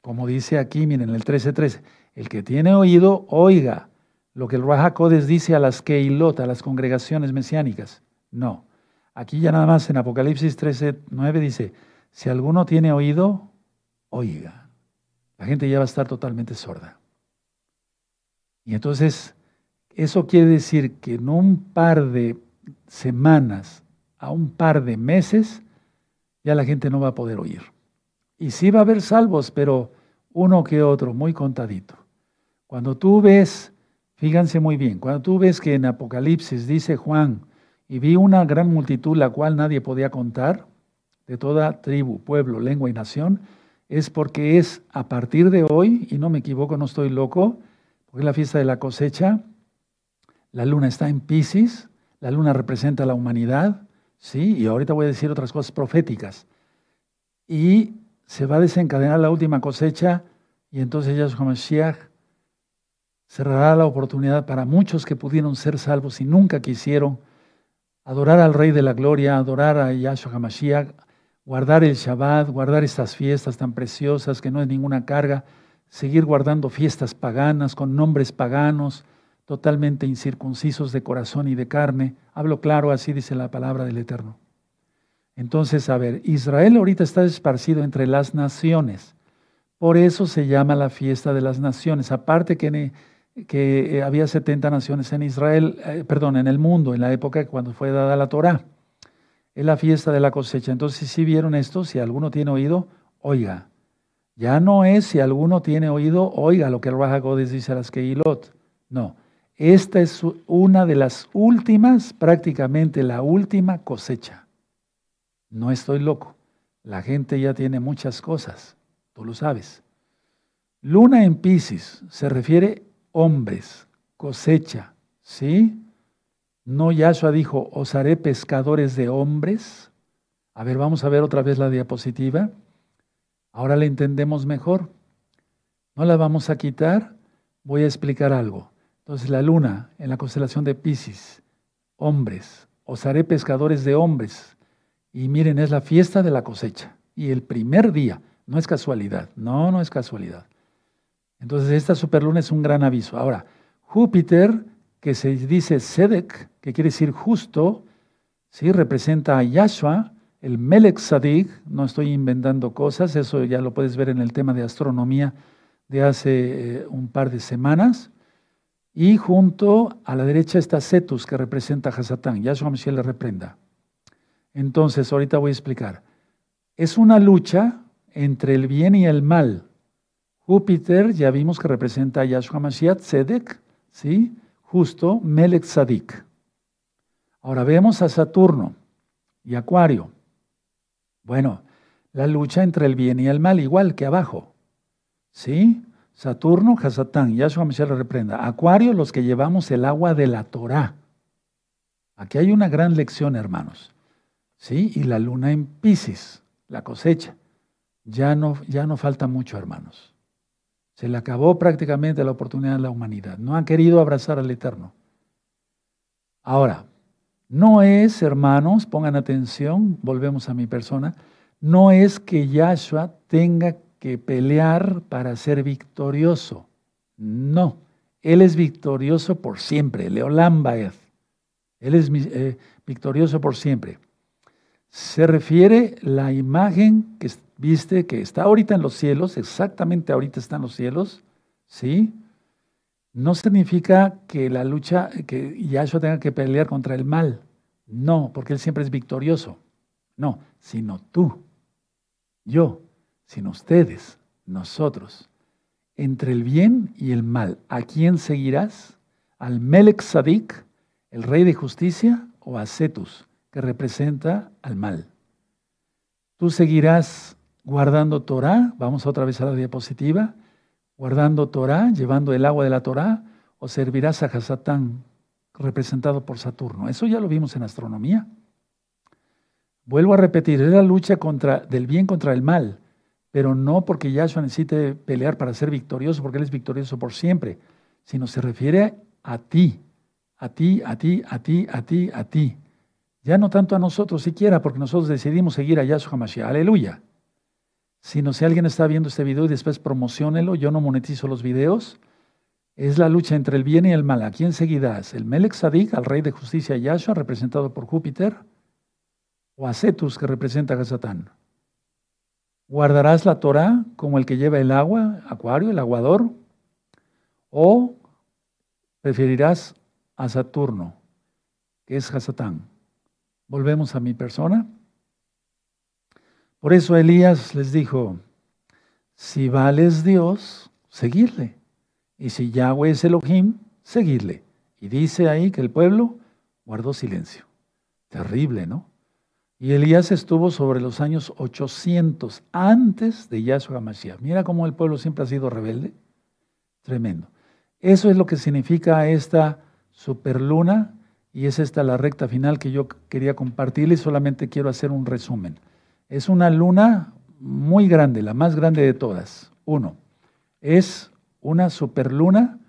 como dice aquí, miren, el 13, 13. El que tiene oído, oiga lo que el Rahakodes dice a las Keilot, a las congregaciones mesiánicas. No. Aquí ya nada más en Apocalipsis 13, 9 dice, si alguno tiene oído, oiga. La gente ya va a estar totalmente sorda. Y entonces, eso quiere decir que en un par de semanas a un par de meses, ya la gente no va a poder oír. Y sí va a haber salvos, pero uno que otro, muy contadito. Cuando tú ves, fíjense muy bien, cuando tú ves que en Apocalipsis dice Juan, y vi una gran multitud la cual nadie podía contar, de toda tribu, pueblo, lengua y nación, es porque es a partir de hoy, y no me equivoco, no estoy loco, porque es la fiesta de la cosecha, la luna está en Pisces, la luna representa la humanidad, ¿sí? Y ahorita voy a decir otras cosas proféticas. Y se va a desencadenar la última cosecha y entonces Yahshua Mashiach cerrará la oportunidad para muchos que pudieron ser salvos y nunca quisieron adorar al Rey de la Gloria, adorar a Yahshua Mashiach, guardar el Shabbat, guardar estas fiestas tan preciosas que no es ninguna carga, seguir guardando fiestas paganas con nombres paganos, totalmente incircuncisos de corazón y de carne. Hablo claro, así dice la palabra del Eterno. Entonces, a ver, Israel ahorita está esparcido entre las naciones. Por eso se llama la fiesta de las naciones. Aparte que, que eh, había 70 naciones en Israel, eh, perdón, en el mundo, en la época cuando fue dada la Torah. Es la fiesta de la cosecha. Entonces, si vieron esto, si alguno tiene oído, oiga. Ya no es si alguno tiene oído, oiga lo que el Raja dice a las Keilot. No, esta es una de las últimas, prácticamente la última cosecha. No estoy loco. La gente ya tiene muchas cosas, tú lo sabes. Luna en Pisces se refiere hombres, cosecha, ¿sí? No Yahshua dijo, os haré pescadores de hombres. A ver, vamos a ver otra vez la diapositiva. Ahora la entendemos mejor. No la vamos a quitar, voy a explicar algo. Entonces la luna en la constelación de Pisces, hombres, os haré pescadores de hombres. Y miren, es la fiesta de la cosecha. Y el primer día, no es casualidad, no, no es casualidad. Entonces esta superluna es un gran aviso. Ahora, Júpiter, que se dice Sedek, que quiere decir justo, ¿sí? representa a Yahshua, el Melech Sadik, no estoy inventando cosas, eso ya lo puedes ver en el tema de astronomía de hace eh, un par de semanas. Y junto a la derecha está Cetus, que representa a Hasatán. Yahshua Mashiach le reprenda. Entonces, ahorita voy a explicar. Es una lucha entre el bien y el mal. Júpiter, ya vimos que representa a Yahshua Mashiach, Tzedek, ¿sí? Justo, Melech Sadik. Ahora vemos a Saturno y Acuario. Bueno, la lucha entre el bien y el mal, igual que abajo. ¿Sí? Saturno, Hasatán, Yahshua Mashiach le reprenda. Acuario, los que llevamos el agua de la Torah. Aquí hay una gran lección, hermanos. ¿Sí? Y la luna en Pisces, la cosecha. Ya no, ya no falta mucho, hermanos. Se le acabó prácticamente la oportunidad de la humanidad. No han querido abrazar al Eterno. Ahora, no es, hermanos, pongan atención, volvemos a mi persona, no es que Yahshua tenga que pelear para ser victorioso. No, Él es victorioso por siempre, Leolam Baez. Él es eh, victorioso por siempre. Se refiere la imagen que viste que está ahorita en los cielos, exactamente ahorita está en los cielos, ¿sí? no significa que la lucha, que Yahshua tenga que pelear contra el mal. No, porque Él siempre es victorioso. No, sino tú, yo, sino ustedes, nosotros. Entre el bien y el mal, ¿a quién seguirás? ¿Al Melech Sadik, el rey de justicia, o a Cetus, que representa al mal? Tú seguirás guardando Torah, vamos otra vez a la diapositiva, guardando Torah, llevando el agua de la Torah, o servirás a Hasatán, representado por Saturno. Eso ya lo vimos en astronomía. Vuelvo a repetir, es la lucha contra, del bien contra el mal, pero no porque Yahshua necesite pelear para ser victorioso, porque Él es victorioso por siempre, sino se refiere a ti, a ti, a ti, a ti, a ti, a ti. Ya no tanto a nosotros siquiera, porque nosotros decidimos seguir a Yahshua Mashiach. Aleluya sino si alguien está viendo este video y después promocionelo, yo no monetizo los videos, es la lucha entre el bien y el mal. ¿A quién seguirás? ¿El Melech Sadik, al rey de justicia Yahshua, representado por Júpiter? ¿O a Cetus, que representa a Satán? ¿Guardarás la Torah como el que lleva el agua, Acuario, el aguador? ¿O preferirás a Saturno, que es Hasatán? Volvemos a mi persona. Por eso Elías les dijo, si vales Dios, seguirle. Y si Yahweh es Elohim, seguirle. Y dice ahí que el pueblo guardó silencio. Terrible, ¿no? Y Elías estuvo sobre los años 800 antes de Yahshua Mashiach. Mira cómo el pueblo siempre ha sido rebelde. Tremendo. Eso es lo que significa esta superluna y es esta la recta final que yo quería compartirles. Solamente quiero hacer un resumen. Es una luna muy grande, la más grande de todas. Uno, es una superluna,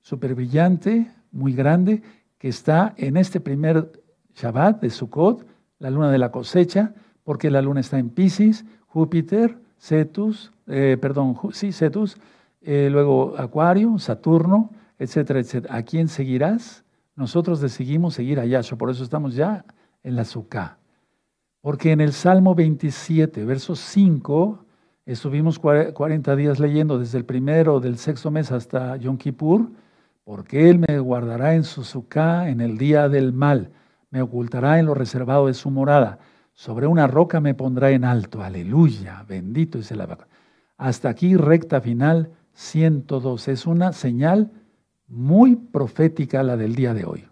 super brillante, muy grande, que está en este primer Shabbat de Sukkot, la luna de la cosecha, porque la luna está en Pisces, Júpiter, Cetus, eh, perdón, sí, Cetus, eh, luego Acuario, Saturno, etcétera, etcétera. ¿A quién seguirás? Nosotros decidimos seguir a Yahshua, por eso estamos ya en la Sukkah. Porque en el Salmo 27, verso 5, estuvimos 40 días leyendo desde el primero del sexto mes hasta Yom Kippur, porque Él me guardará en su suká en el día del mal, me ocultará en lo reservado de su morada, sobre una roca me pondrá en alto, aleluya, bendito es el abaco. Hasta aquí, recta final 102. Es una señal muy profética la del día de hoy.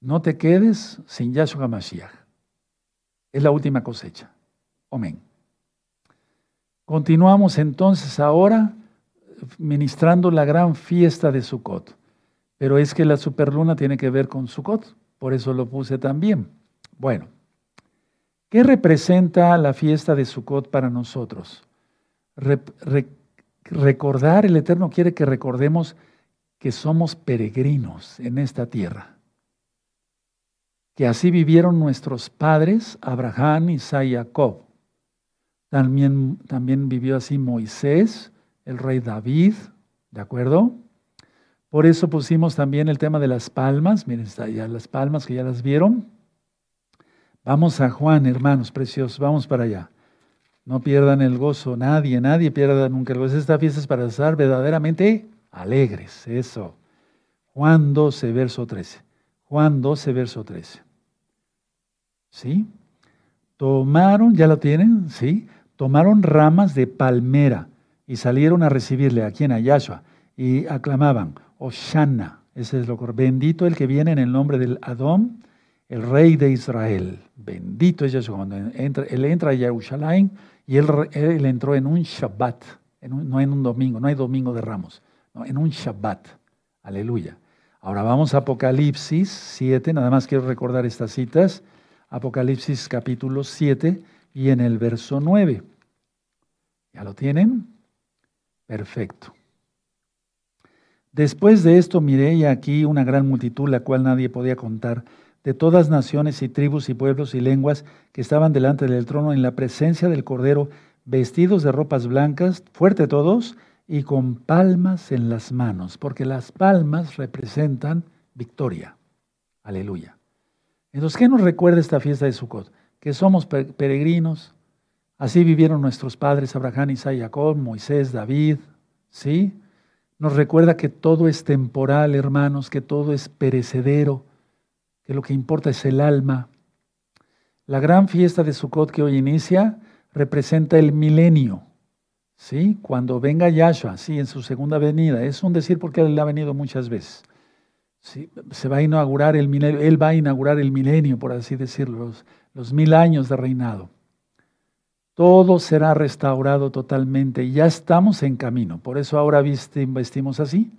No te quedes sin Yahshua Mashiach. Es la última cosecha. Amén. Continuamos entonces ahora ministrando la gran fiesta de Sukkot. Pero es que la superluna tiene que ver con Sukkot, por eso lo puse también. Bueno, ¿qué representa la fiesta de Sukkot para nosotros? recordar, el Eterno quiere que recordemos que somos peregrinos en esta tierra. Que así vivieron nuestros padres, Abraham, Isaac y Jacob. También, también vivió así Moisés, el rey David, ¿de acuerdo? Por eso pusimos también el tema de las palmas. Miren, está ya las palmas que ya las vieron. Vamos a Juan, hermanos preciosos, vamos para allá. No pierdan el gozo, nadie, nadie pierda nunca el gozo. Esta fiesta es para estar verdaderamente alegres, eso. Juan 12, verso 13. Juan 12, verso 13. ¿Sí? Tomaron, ¿ya lo tienen? ¿Sí? Tomaron ramas de palmera y salieron a recibirle aquí en Ayashua y aclamaban, Oshana, ese es lo correcto, bendito el que viene en el nombre del Adón, el rey de Israel. Bendito es Yeshua. Cuando entra, él entra a Jerusalén y él entró en un Shabbat, no en un domingo, no hay domingo de ramos, en un Shabbat. Aleluya. Ahora vamos a Apocalipsis 7, nada más quiero recordar estas citas. Apocalipsis capítulo 7 y en el verso 9. ¿Ya lo tienen? Perfecto. Después de esto miré y aquí una gran multitud, la cual nadie podía contar, de todas naciones y tribus y pueblos y lenguas que estaban delante del trono en la presencia del Cordero, vestidos de ropas blancas, fuerte todos, y con palmas en las manos, porque las palmas representan victoria. Aleluya. Entonces, ¿qué nos recuerda esta fiesta de Sukkot? Que somos peregrinos. Así vivieron nuestros padres Abraham, Isaac, Jacob, Moisés, David. ¿Sí? Nos recuerda que todo es temporal, hermanos, que todo es perecedero que lo que importa es el alma. La gran fiesta de Sukkot que hoy inicia representa el milenio. ¿Sí? Cuando venga Yahshua, sí, en su segunda venida. Es un decir porque él ha venido muchas veces. ¿Sí? Se va a inaugurar el milenio, él va a inaugurar el milenio, por así decirlo, los, los mil años de reinado. Todo será restaurado totalmente. Ya estamos en camino. Por eso ahora vestimos así.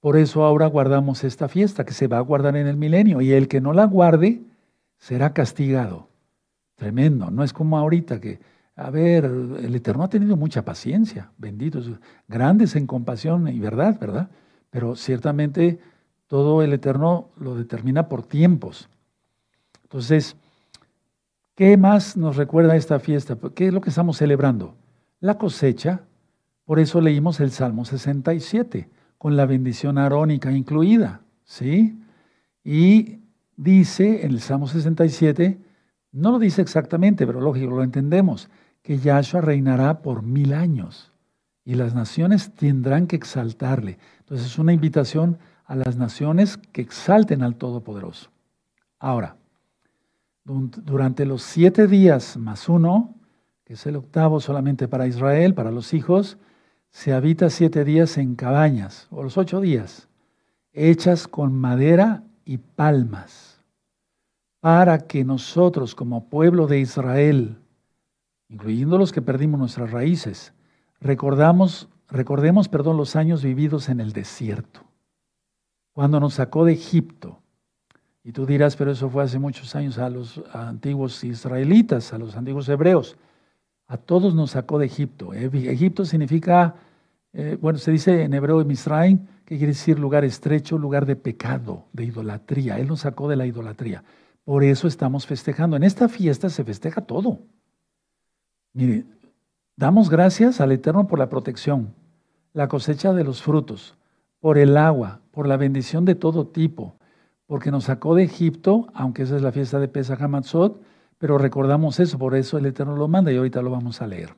Por eso ahora guardamos esta fiesta que se va a guardar en el milenio y el que no la guarde será castigado. Tremendo, no es como ahorita que, a ver, el Eterno ha tenido mucha paciencia, benditos, grandes en compasión y verdad, ¿verdad? Pero ciertamente todo el Eterno lo determina por tiempos. Entonces, ¿qué más nos recuerda esta fiesta? ¿Qué es lo que estamos celebrando? La cosecha. Por eso leímos el Salmo 67 con la bendición arónica incluida, ¿sí? Y dice en el Salmo 67, no lo dice exactamente, pero lógico, lo entendemos, que Yahshua reinará por mil años y las naciones tendrán que exaltarle. Entonces es una invitación a las naciones que exalten al Todopoderoso. Ahora, durante los siete días más uno, que es el octavo solamente para Israel, para los hijos, se habita siete días en cabañas, o los ocho días, hechas con madera y palmas, para que nosotros como pueblo de Israel, incluyendo los que perdimos nuestras raíces, recordamos, recordemos perdón, los años vividos en el desierto, cuando nos sacó de Egipto. Y tú dirás, pero eso fue hace muchos años a los antiguos israelitas, a los antiguos hebreos. A todos nos sacó de Egipto. Egipto significa, eh, bueno, se dice en hebreo Misraim, que quiere decir lugar estrecho, lugar de pecado, de idolatría. Él nos sacó de la idolatría. Por eso estamos festejando. En esta fiesta se festeja todo. Mire, damos gracias al Eterno por la protección, la cosecha de los frutos, por el agua, por la bendición de todo tipo, porque nos sacó de Egipto, aunque esa es la fiesta de Pesach Hamatzot, pero recordamos eso, por eso el Eterno lo manda y ahorita lo vamos a leer.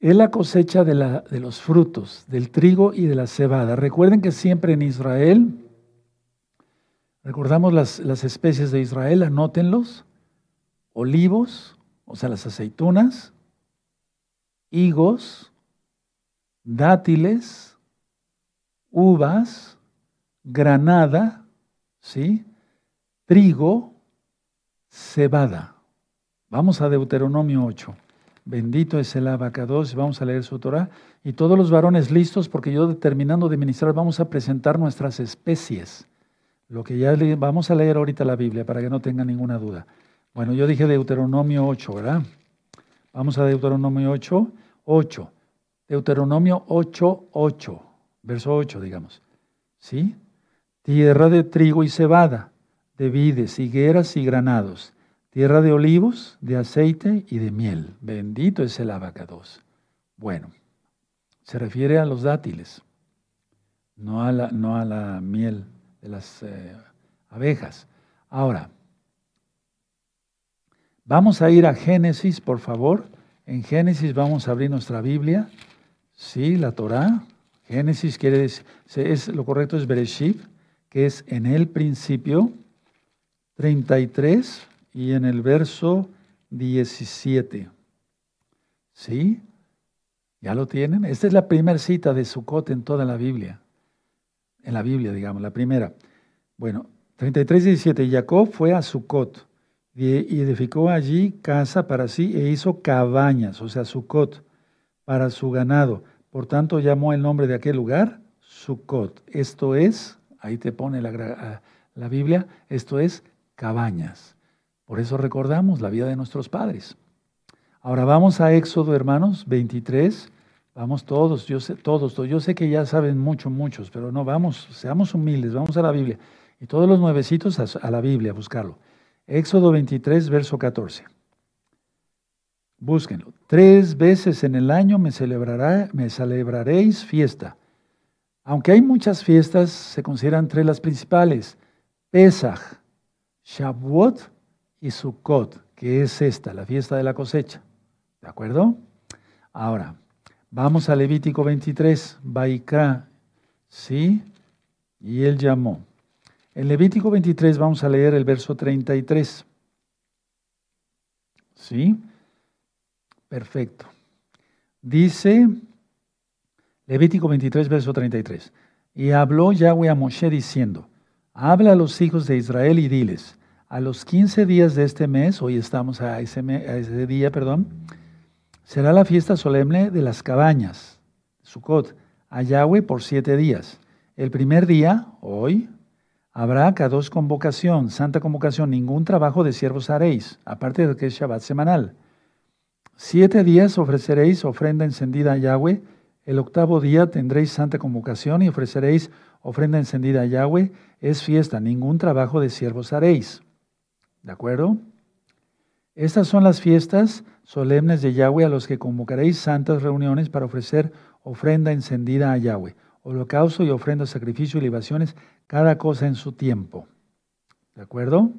Es la cosecha de, la, de los frutos, del trigo y de la cebada. Recuerden que siempre en Israel, recordamos las, las especies de Israel, anótenlos, olivos, o sea, las aceitunas, higos, dátiles, uvas, granada, ¿sí? trigo, cebada. Vamos a Deuteronomio 8. Bendito es el abacados. Vamos a leer su Torah. Y todos los varones listos, porque yo terminando de ministrar, vamos a presentar nuestras especies. Lo que ya vamos a leer ahorita la Biblia para que no tenga ninguna duda. Bueno, yo dije Deuteronomio 8, ¿verdad? Vamos a Deuteronomio 8. 8. Deuteronomio 8, 8, verso 8, digamos. ¿Sí? Tierra de trigo y cebada, de vides, higueras y granados, tierra de olivos, de aceite y de miel. Bendito es el abacados. Bueno, se refiere a los dátiles, no a la, no a la miel de las eh, abejas. Ahora, vamos a ir a Génesis, por favor. En Génesis vamos a abrir nuestra Biblia. Sí, la Torah. Génesis quiere decir, es, lo correcto es Bereshit, que es en el principio, 33 y en el verso 17. ¿Sí? ¿Ya lo tienen? Esta es la primera cita de Sukkot en toda la Biblia. En la Biblia, digamos, la primera. Bueno, 33 y 17. Jacob fue a Sukkot y edificó allí casa para sí e hizo cabañas, o sea, Sukkot, para su ganado. Por tanto, llamó el nombre de aquel lugar Sukkot. Esto es, ahí te pone la, la Biblia, esto es cabañas. Por eso recordamos la vida de nuestros padres. Ahora vamos a Éxodo, hermanos, 23. Vamos todos, yo sé, todos, yo sé que ya saben mucho, muchos, pero no, vamos, seamos humildes, vamos a la Biblia. Y todos los nuevecitos a, la Biblia, a buscarlo. Éxodo 23, verso 14. Búsquenlo. Tres veces en el año me, celebrará, me celebraréis fiesta. Aunque hay muchas fiestas, se consideran tres las principales. Pesach, Shavuot y Sukkot, que es esta, la fiesta de la cosecha. ¿De acuerdo? Ahora, vamos a Levítico 23, Baikra, ¿sí? Y él llamó. En Levítico 23 vamos a leer el verso 33. ¿Sí? Perfecto. Dice Levítico 23, verso 33. Y habló Yahweh a Moshe diciendo, habla a los hijos de Israel y diles, a los 15 días de este mes, hoy estamos a ese, a ese día, perdón, será la fiesta solemne de las cabañas, Sukkot, a Yahweh por siete días. El primer día, hoy, Habrá dos convocación, santa convocación, ningún trabajo de siervos haréis, aparte de que es Shabbat semanal. Siete días ofreceréis ofrenda encendida a Yahweh, el octavo día tendréis santa convocación y ofreceréis ofrenda encendida a Yahweh, es fiesta, ningún trabajo de siervos haréis. ¿De acuerdo? Estas son las fiestas solemnes de Yahweh a los que convocaréis santas reuniones para ofrecer ofrenda encendida a Yahweh holocausto y ofrenda, sacrificio y libaciones, cada cosa en su tiempo. ¿De acuerdo?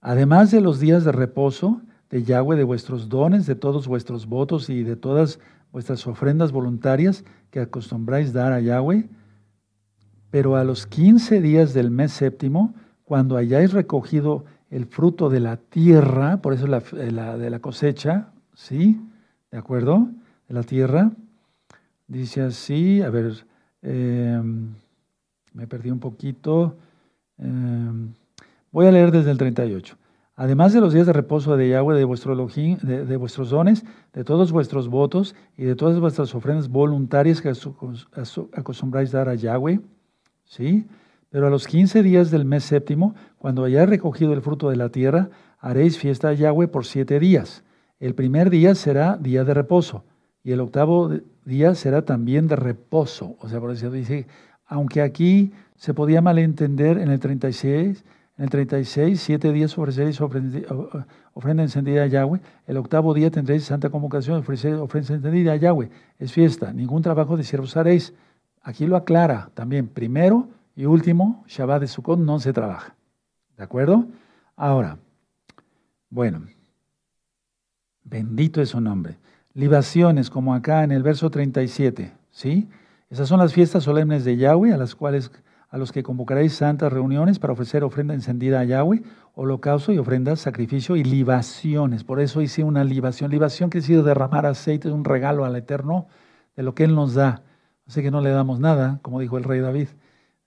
Además de los días de reposo de Yahweh, de vuestros dones, de todos vuestros votos y de todas vuestras ofrendas voluntarias que acostumbráis dar a Yahweh, pero a los quince días del mes séptimo, cuando hayáis recogido el fruto de la tierra, por eso la, de la cosecha, ¿sí? ¿De acuerdo? De la tierra, Dice así, a ver, em, me perdí un poquito. Em, voy a leer desde el 38. Además de los días de reposo de Yahweh, de, vuestro de, vuestros dones, de todos vuestros votos y de todas vuestras ofrendas voluntarias que acostumbráis dar a Yahweh, ¿sí? Pero a los 15 días del mes séptimo, cuando hayáis recogido el fruto de la tierra, haréis fiesta a Yahweh por siete días. El primer día será día de reposo y el octavo día será también de reposo. O sea, por eso dice, aunque aquí se podía malentender en el 36, en el 36, siete días ofreceréis ofrenda encendida a Yahweh, el octavo día tendréis santa convocación, ofreceréis ofrenda encendida a Yahweh. Es fiesta, ningún trabajo de siervos haréis. Aquí lo aclara también, primero y último, Shabbat de Sukkot no se trabaja. ¿De acuerdo? Ahora, bueno, bendito es su nombre libaciones, como acá en el verso 37, ¿sí? Esas son las fiestas solemnes de Yahweh, a las cuales a los que convocaréis santas reuniones para ofrecer ofrenda encendida a Yahweh, holocausto y ofrendas, sacrificio y libaciones. Por eso hice una libación. Libación que decir derramar aceite, es un regalo al Eterno de lo que Él nos da. Así que no le damos nada, como dijo el rey David,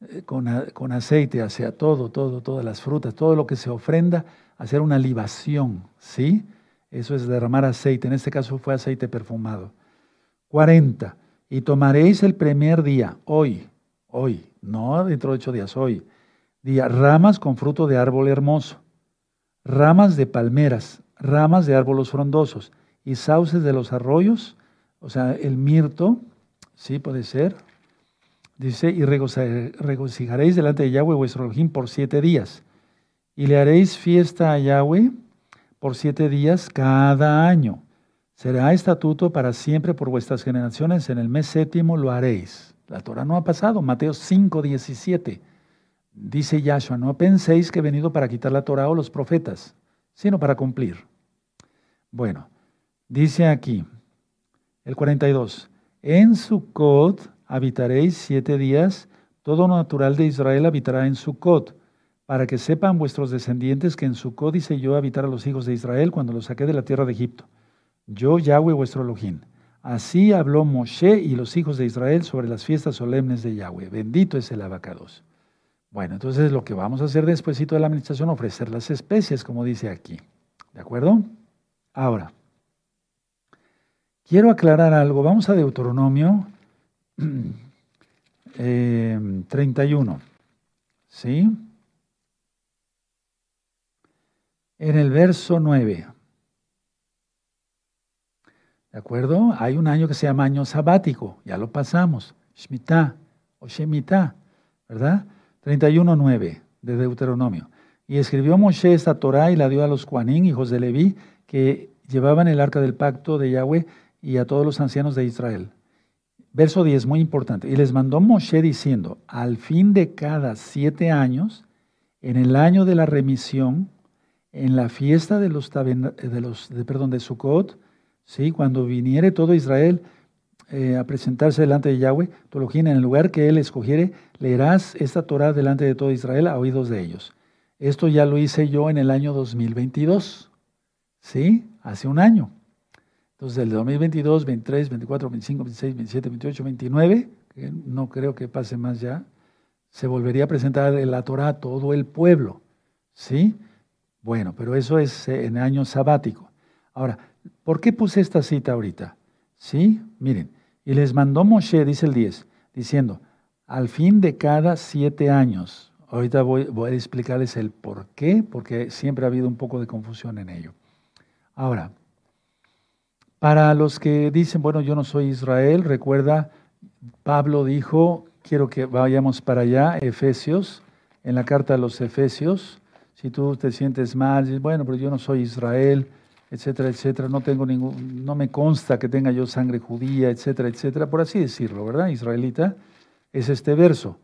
eh, con, con aceite hacia todo, todo, todas las frutas, todo lo que se ofrenda, hacer una libación, ¿sí? Eso es derramar aceite. En este caso fue aceite perfumado. 40. Y tomaréis el primer día, hoy, hoy, no dentro de ocho días, hoy, día, ramas con fruto de árbol hermoso, ramas de palmeras, ramas de árboles frondosos, y sauces de los arroyos, o sea, el mirto, sí, puede ser. Dice, y regocijaréis delante de Yahweh vuestro Elohim por siete días. Y le haréis fiesta a Yahweh por siete días cada año. Será estatuto para siempre por vuestras generaciones. En el mes séptimo lo haréis. La Torah no ha pasado. Mateo 5, 17. Dice Yahshua, no penséis que he venido para quitar la Torah o los profetas, sino para cumplir. Bueno, dice aquí, el 42, en Sukkot habitaréis siete días, todo natural de Israel habitará en Sukkot, para que sepan vuestros descendientes que en Sukkot hice yo habitar a los hijos de Israel cuando los saqué de la tierra de Egipto. Yo, Yahweh, vuestro Elohim. Así habló Moshe y los hijos de Israel sobre las fiestas solemnes de Yahweh. Bendito es el abacados. Bueno, entonces lo que vamos a hacer después de la administración, ofrecer las especies, como dice aquí. ¿De acuerdo? Ahora, quiero aclarar algo. Vamos a Deuteronomio 31. Eh, ¿Sí? En el verso 9. ¿De acuerdo? Hay un año que se llama año sabático, ya lo pasamos. Shemitah o Shemitah, ¿verdad? 31.9 de Deuteronomio. Y escribió Moshe esta Torah y la dio a los Juanín, hijos de Leví, que llevaban el arca del pacto de Yahweh y a todos los ancianos de Israel. Verso 10, muy importante. Y les mandó Moshe diciendo, al fin de cada siete años, en el año de la remisión, en la fiesta de los, de los de, perdón, de Sukkot, ¿sí? cuando viniere todo Israel eh, a presentarse delante de Yahweh, tu en el lugar que él escogiere, leerás esta Torah delante de todo Israel a oídos de ellos. Esto ya lo hice yo en el año 2022, ¿sí? Hace un año. Entonces, del 2022, 23, 24, 25, 26, 27, 28, 29, que no creo que pase más ya, se volvería a presentar la Torah a todo el pueblo, ¿sí? Bueno, pero eso es en año sabático. Ahora, ¿por qué puse esta cita ahorita? ¿Sí? Miren, y les mandó Moshe, dice el 10, diciendo, al fin de cada siete años. Ahorita voy, a explicarles el por qué, porque siempre ha habido un poco de confusión en ello. Ahora, para los que dicen, bueno, yo no soy Israel, recuerda, Pablo dijo, quiero que vayamos para allá, Efesios, en la carta a los Efesios, si tú te sientes mal, dices, bueno, pero yo no soy Israel, etcétera, etcétera. No tengo ningún, no me consta que tenga yo sangre judía, etcétera, etcétera, por así decirlo, ¿verdad? Israelita, es este verso.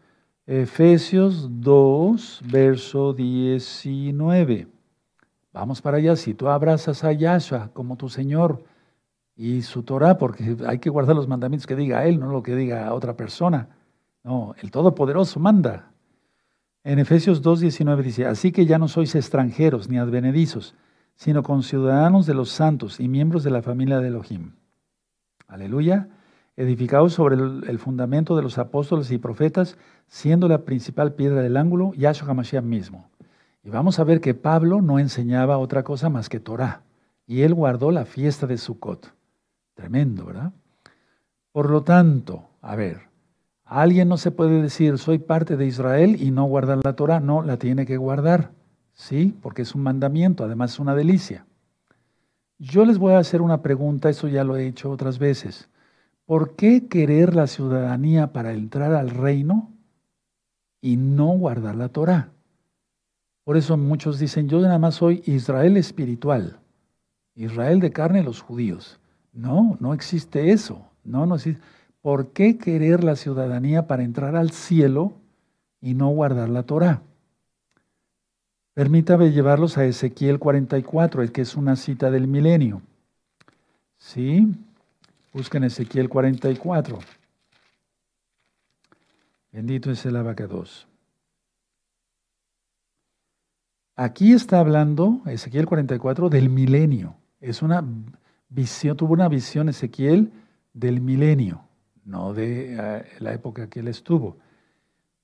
Efesios 2, verso 19. Vamos para allá. Si tú abrazas a Yahshua como tu Señor y su Torah, porque hay que guardar los mandamientos que diga Él, no lo que diga otra persona. No, el Todopoderoso manda. En Efesios 2, 19 dice, así que ya no sois extranjeros ni advenedizos, sino con ciudadanos de los santos y miembros de la familia de Elohim. Aleluya. Edificados sobre el, fundamento de los apóstoles y profetas, siendo la principal piedra del ángulo, Yahshua HaMashiach mismo. Y vamos a ver que Pablo no enseñaba otra cosa más que Torah. Y él guardó la fiesta de Sukkot. Tremendo, ¿verdad? Por lo tanto, a ver, alguien no se puede decir, soy parte de Israel y no guardar la Torah. No, la tiene que guardar. ¿sí? Porque es un mandamiento, además es una delicia. Yo les voy a hacer una pregunta, eso ya lo he hecho otras veces. ¿Por qué querer la ciudadanía para entrar al reino y no guardar la Torah? Por eso muchos dicen, yo nada más soy Israel espiritual, Israel de carne los judíos. No, no existe eso. No, no existe. ¿Por qué querer la ciudadanía para entrar al cielo y no guardar la Torah? Permítame llevarlos a Ezequiel 44, el que es una cita del milenio. ¿Sí? Busquen Ezequiel 44. Bendito es el abacados. Aquí está hablando Ezequiel 44 del milenio. Es una visión, tuvo una visión Ezequiel del milenio, no de eh, la época que él estuvo.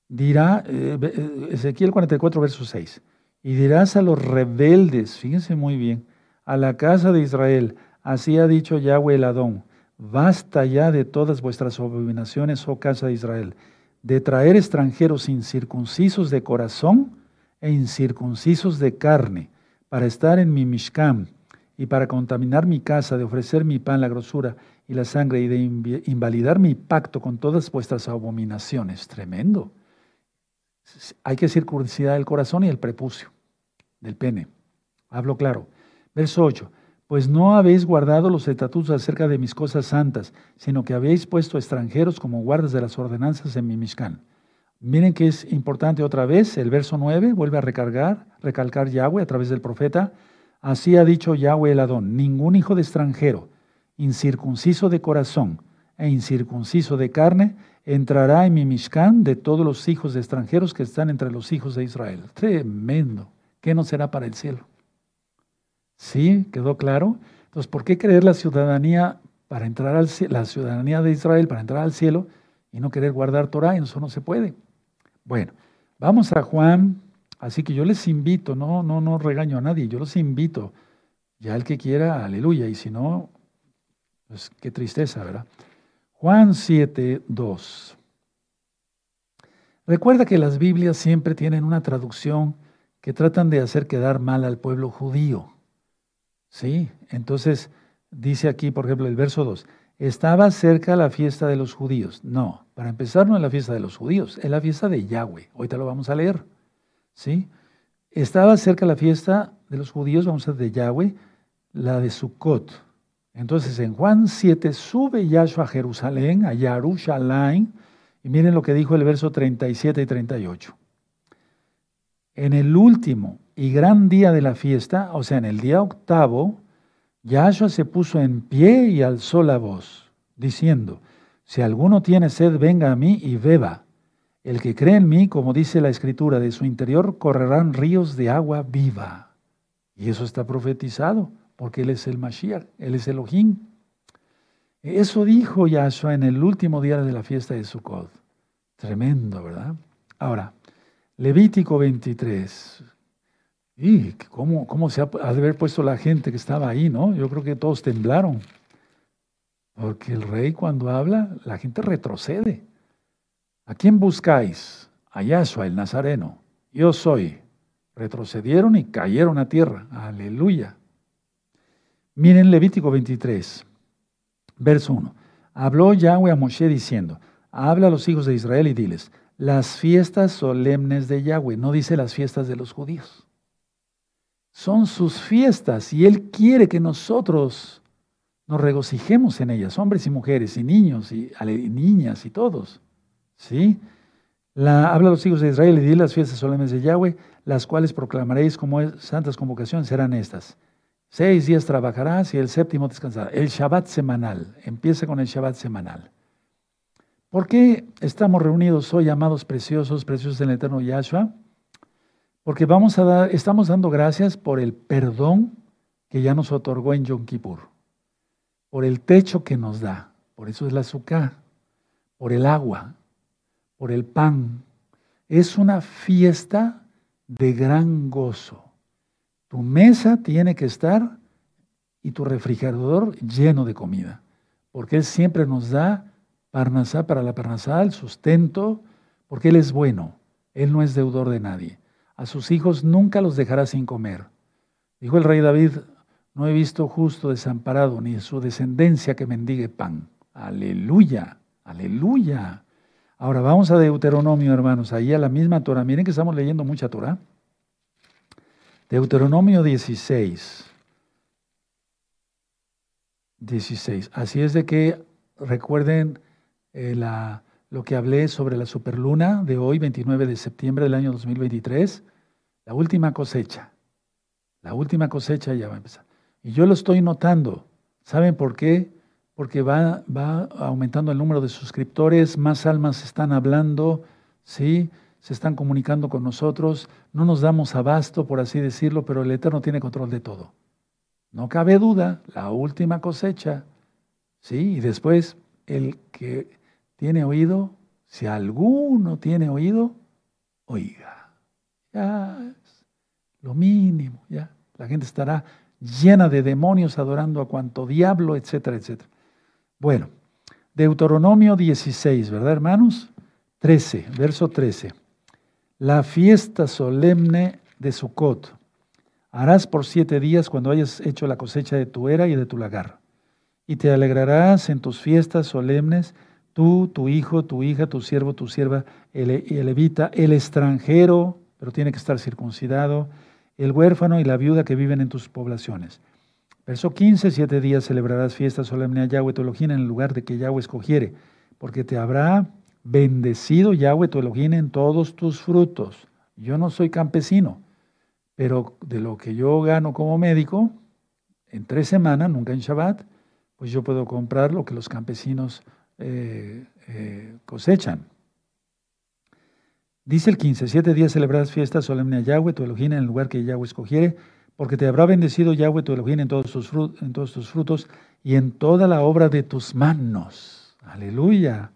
Dirá eh, eh, Ezequiel 44, verso 6. Y dirás a los rebeldes, fíjense muy bien, a la casa de Israel, así ha dicho Yahweh el Adón, basta ya de todas vuestras abominaciones, oh casa de Israel, de traer extranjeros incircuncisos de corazón e incircuncisos de carne, para estar en mi Mishkan, y para contaminar mi casa, de ofrecer mi pan, la grosura y la sangre, y de invalidar mi pacto con todas vuestras abominaciones. Tremendo. Hay que circuncidar el corazón y el prepucio del pene. Hablo claro. Verso 8. Pues no habéis guardado los estatutos acerca de mis cosas santas, sino que habéis puesto extranjeros como guardas de las ordenanzas en mi Mishkan. Miren que es importante otra vez, el verso 9 vuelve a recargar, recalcar Yahweh a través del profeta. Así ha dicho Yahweh el Adón, ningún hijo de extranjero, incircunciso de corazón e incircunciso de carne, entrará en mi Mishkan de todos los hijos extranjeros que están entre los hijos de Israel. Tremendo. ¿Qué no será para el cielo? ¿Sí? ¿Quedó claro? Entonces, ¿por qué creer la ciudadanía para entrar al la ciudadanía de Israel para entrar al cielo y no querer guardar Torah? Eso no se puede. Bueno, vamos a Juan, así que yo les invito, no, no, no regaño a nadie, yo los invito, ya el que quiera, aleluya, y si no, pues qué tristeza, ¿verdad? Juan 7, 2. Recuerda que las Biblias siempre tienen una traducción que tratan de hacer quedar mal al pueblo judío. Sí, entonces dice aquí, por ejemplo, el verso 2, estaba cerca la fiesta de los judíos. No, para empezar no es la fiesta de los judíos, es la fiesta de Yahweh. Ahorita lo vamos a leer. ¿Sí? Estaba cerca la fiesta de los judíos, vamos a ver de Yahweh, la de Sukkot. Entonces en Juan 7 sube Yahshua a Jerusalén, a Yarushalayim, y miren lo que dijo el verso 37 y 38. En el último y gran día de la fiesta, o sea, en el día octavo, Yahshua se puso en pie y alzó la voz, diciendo, si alguno tiene sed, venga a mí y beba. El que cree en mí, como dice la escritura, de su interior correrán ríos de agua viva. Y eso está profetizado, porque Él es el Mashiach, Él es Elohim. Eso dijo Yahshua en el último día de la fiesta de Sukkot. Tremendo, ¿verdad? Ahora, Levítico 23. ¿Y cómo, cómo se ha, de haber puesto la gente que estaba ahí, no? Yo creo que todos temblaron. Porque el rey cuando habla, la gente retrocede. ¿A quién buscáis? A Yahshua, el Nazareno. Yo soy. Retrocedieron y cayeron a tierra. Aleluya. Miren Levítico 23, verso 1. Habló Yahweh a Moshe diciendo, habla a los hijos de Israel y diles, las fiestas solemnes de Yahweh, no dice las fiestas de los judíos son sus fiestas y Él quiere que nosotros nos regocijemos en ellas, hombres y mujeres, y niños y, niñas y todos. ¿Sí? La, habla a los hijos de Israel y di las fiestas solemnes de Yahweh, las cuales proclamaréis como santas convocaciones, serán estas. Seis días trabajarás y el séptimo descansarás. El Shabbat semanal, empieza con el Shabbat semanal. ¿Por qué estamos reunidos hoy, amados preciosos, preciosos del eterno Yahshua? Porque vamos a dar, estamos dando gracias por el perdón que ya nos otorgó en Yom Kippur, por el techo que nos da, por eso es la azúcar, por el agua, por el pan. Es una fiesta de gran gozo. Tu mesa tiene que estar y tu refrigerador lleno de comida, porque Él siempre nos da parnasá para la parnasá, el sustento, porque Él es bueno, Él no es deudor de nadie. A sus hijos nunca los dejará sin comer. Dijo el rey David, no he visto justo desamparado ni su descendencia que mendigue pan. Aleluya, aleluya. Ahora vamos a Deuteronomio, hermanos, ahí a la misma Torah. Miren que estamos leyendo mucha Torah. Deuteronomio 16. 16. Así es de que recuerden eh, lo que hablé sobre la superluna de hoy, 29 de septiembre del año 2023. La última cosecha. La última cosecha ya va a empezar. Y yo lo estoy notando. ¿Saben por qué? Porque va, va aumentando el número de suscriptores, más almas están hablando, ¿sí? Se están comunicando con nosotros, no nos damos abasto, por así decirlo, pero el Eterno tiene control de todo. No cabe duda, la última cosecha, ¿sí? Y después, el que tiene oído, si alguno tiene oído, oiga. Ya es lo mínimo, ya. La gente estará llena de demonios adorando a cuanto diablo, etcétera, etcétera. Bueno, Deuteronomio 16, ¿verdad, hermanos? 13, verso 13. La fiesta solemne de Sukkot. Harás por siete días cuando hayas hecho la cosecha de tu era y de tu lagar. Y te alegrarás en tus fiestas solemnes, tú, tu hijo, tu hija, tu siervo, tu sierva, el, el levita, el extranjero, pero tiene que estar circuncidado, el huérfano y la viuda que viven en tus poblaciones. Verso 15, siete días celebrarás fiesta solemne a Yahweh tu Elohim en el lugar de que Yahweh escogiere, porque te habrá bendecido Yahweh tu Elohim en todos tus frutos. Yo no soy campesino, pero de lo que yo gano como médico, en tres semanas, nunca en Shabbat, pues yo puedo comprar lo que los campesinos eh, eh, cosechan. Dice el 15, siete días celebrarás fiesta solemne a Yahweh, tu Elohim, en el lugar que Yahweh escogiere, porque te habrá bendecido Yahweh, tu Elohim, en todos, tus frutos, en todos tus frutos y en toda la obra de tus manos. Aleluya.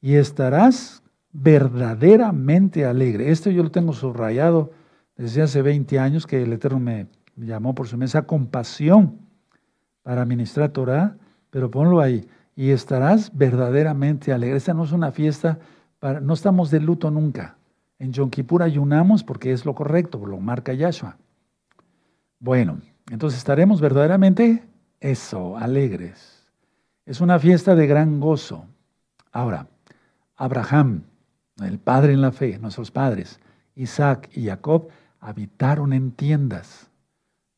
Y estarás verdaderamente alegre. Esto yo lo tengo subrayado desde hace 20 años que el Eterno me llamó por su mesa compasión para ministrar Torah, pero ponlo ahí. Y estarás verdaderamente alegre. Esta no es una fiesta, para, no estamos de luto nunca. En Yom Kippur ayunamos porque es lo correcto, lo marca Yahshua. Bueno, entonces estaremos verdaderamente eso, alegres. Es una fiesta de gran gozo. Ahora, Abraham, el padre en la fe, nuestros padres, Isaac y Jacob, habitaron en tiendas.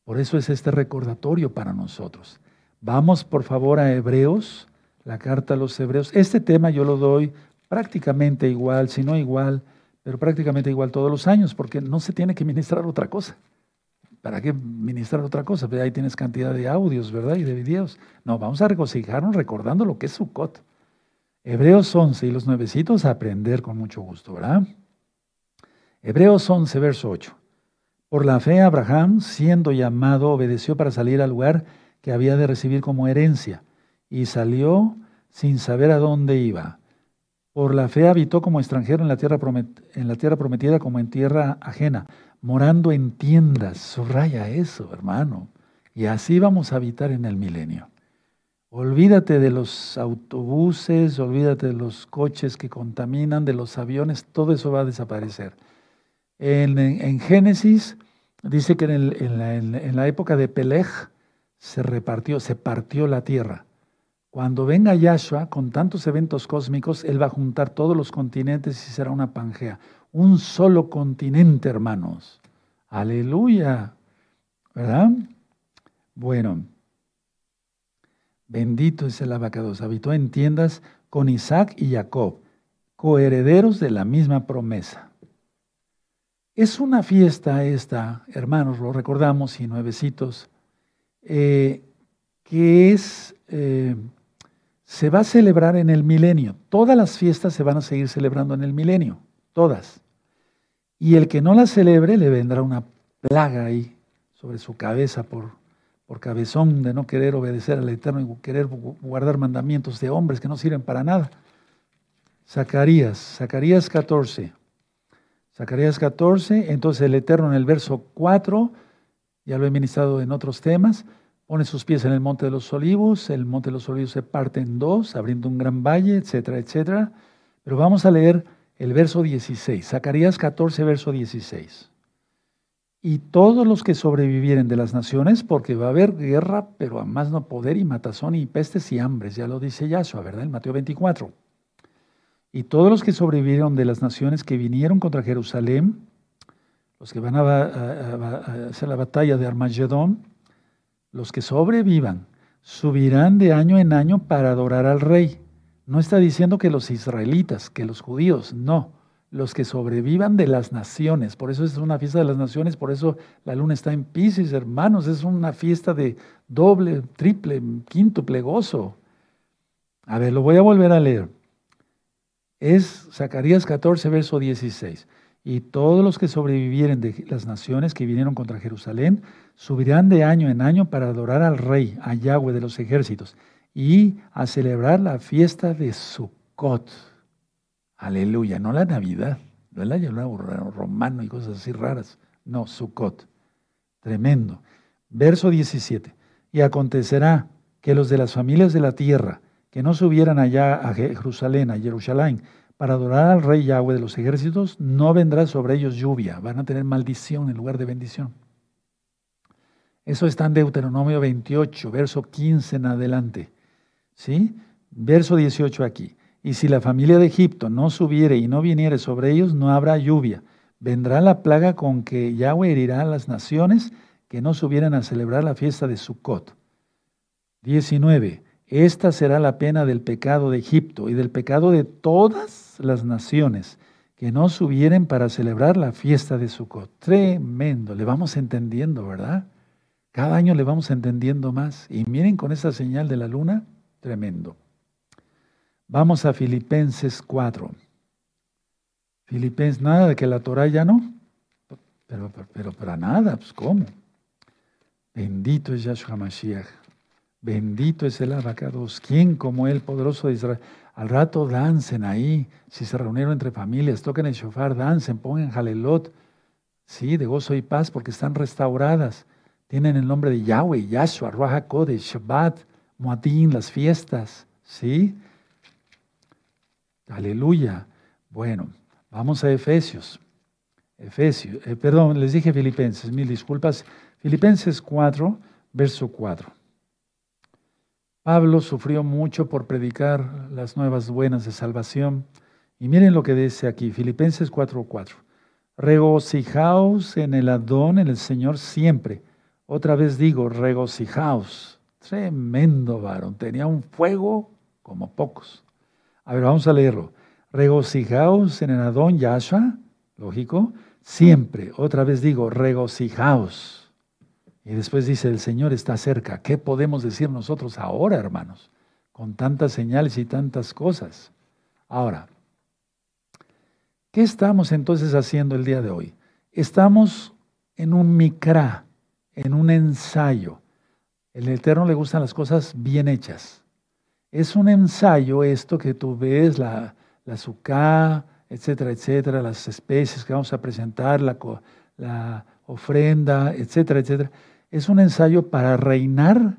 Por eso es este recordatorio para nosotros. Vamos por favor a Hebreos, la carta a los Hebreos. Este tema yo lo doy prácticamente igual, si no igual, pero prácticamente igual todos los años, porque no se tiene que ministrar otra cosa. ¿Para qué ministrar otra cosa? Ahí tienes cantidad de audios, ¿verdad? Y de videos. No, vamos a regocijarnos recordando lo que es Sukkot. Hebreos 11 y los nuevecitos a aprender con mucho gusto, ¿verdad? Hebreos 11, verso 8. Por la fe, Abraham, siendo llamado, obedeció para salir al lugar que había de recibir como herencia, y salió sin saber a dónde iba. Por la fe habitó como extranjero en la tierra, en la tierra prometida como en tierra ajena, morando en tiendas. Subraya eso, hermano. Y así vamos a habitar en el milenio. Olvídate de los autobuses, olvídate de los coches que contaminan, de los aviones, todo eso va a desaparecer. En, Génesis dice que en, la, época de Peleg se repartió, se partió la tierra. Cuando venga Yahshua con tantos eventos cósmicos, Él va a juntar todos los continentes y será una pangea. Un solo continente, hermanos. Aleluya. ¿Verdad? Bueno. Bendito es el abacados. Habitó en tiendas con Isaac y Jacob, coherederos de la misma promesa. Es una fiesta esta, hermanos, lo recordamos y nuevecitos, eh, que es, eh, se va a celebrar en el milenio. Todas las fiestas se van a seguir celebrando en el milenio, todas. Y el que no las celebre le vendrá una plaga ahí sobre su cabeza por, por cabezón de no querer obedecer al Eterno y querer guardar mandamientos de hombres que no sirven para nada. Zacarías, Zacarías 14. Zacarías 14, entonces el Eterno en el verso 4, ya lo he ministrado en otros temas, pone sus pies en el monte de los olivos, el monte de los olivos se parte en dos, abriendo un gran valle, etcétera, etcétera. Pero vamos a leer el verso 16, Zacarías 14, verso 16. Y todos los que sobrevivieren de las naciones, porque va a haber guerra, pero a más no poder y matazón y pestes y hambres, ya lo dice Yahshua, ¿verdad? En Mateo 24. Y todos los que sobrevivieron de las naciones que vinieron contra Jerusalén, los que van a, hacer la batalla de Armagedón, los que sobrevivan, subirán de año en año para adorar al rey. No está diciendo que los israelitas, que los judíos, no, los que sobrevivan de las naciones. Por eso es una fiesta de las naciones, por eso la luna está en Pisces, hermanos, es una fiesta de doble, triple, quíntuple gozo. A ver, lo voy a volver a leer es Zacarías 14, verso 16. Y todos los que sobrevivieren de las naciones que vinieron contra Jerusalén subirán de año en año para adorar al Rey, a Yahweh de los ejércitos, y a celebrar la fiesta de Sukkot. Aleluya, no la Navidad, no el año nuevo romano y cosas así raras. No, Sukkot. Tremendo. Verso 17. Y acontecerá que los de las familias de la tierra, que no subieran allá a Jerusalén, a Jerusalén, para adorar al rey Yahweh de los ejércitos, no vendrá sobre ellos lluvia, van a tener maldición en lugar de bendición. Eso está en Deuteronomio 28, verso 15 en adelante. ¿Sí? Verso 18 aquí. Y si la familia de Egipto no subiere y no viniere sobre ellos, no habrá lluvia. Vendrá la plaga con que Yahweh herirá a las naciones que no subieran a celebrar la fiesta de Sukkot. 19. Esta será la pena del pecado de Egipto y del pecado de todas las naciones que no subieren para celebrar la fiesta de Sukkot. Tremendo, le vamos entendiendo, ¿verdad? Cada año le vamos entendiendo más. Y miren con esa señal de la luna, tremendo. Vamos a Filipenses 4. Filipenses, nada de que la Torah ya no. Pero, para nada, pues ¿cómo? Bendito es Yahshua Mashiach. Bendito es el abacados. ¿Quién como él, poderoso de Israel? Al rato dancen ahí. Si se reunieron entre familias, toquen el shofar, dancen, pongan jalelot. Sí, de gozo y paz porque están restauradas. Tienen el nombre de Yahweh, Yahshua, Ruach HaKodesh, Shabbat, Muadín, las fiestas. ¿Sí? Aleluya. Bueno, vamos a Efesios. Efesios, eh, perdón, les dije Filipenses, mil disculpas. Filipenses 4, verso 4. Pablo sufrió mucho por predicar las nuevas buenas de salvación. Y miren lo que dice aquí, Filipenses 4, 4. Regocijaos en el Adón, en el Señor siempre. Otra vez digo, regocijaos. Tremendo varón, tenía un fuego como pocos. A ver, vamos a leerlo. Regocijaos en el Adón Yahshua, lógico, siempre. Otra vez digo, regocijaos. Y después dice, el Señor está cerca. ¿Qué podemos decir nosotros ahora, hermanos? Con tantas señales y tantas cosas. Ahora, ¿qué estamos entonces haciendo el día de hoy? Estamos en un mikra, en un ensayo. El Eterno le gustan las cosas bien hechas. Es un ensayo esto que tú ves, la, la etcétera, etcétera, las especies que vamos a presentar, la, la ofrenda, etcétera, etcétera. Es un ensayo para reinar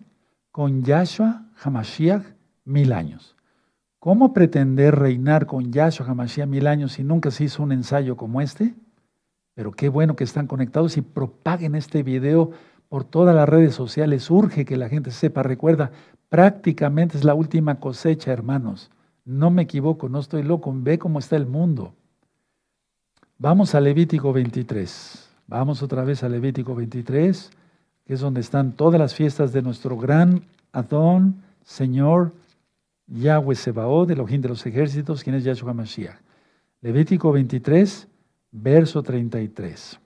con Yahshua Hamashiach mil años. ¿Cómo pretender reinar con Yahshua Hamashiach mil años si nunca se hizo un ensayo como este? Pero qué bueno que están conectados y propaguen este video por todas las redes sociales. Urge que la gente sepa. Recuerda, Prácticamente es la última cosecha, hermanos. No me equivoco, no estoy loco. Ve cómo está el mundo. Vamos a Levítico 23. Vamos otra vez a Levítico 23, que es donde están todas las fiestas de nuestro gran Adón, Señor, Yahweh Sebaod, Elohim de los ejércitos, quien es Yahshua Mashiach. Levítico 23, verso 33.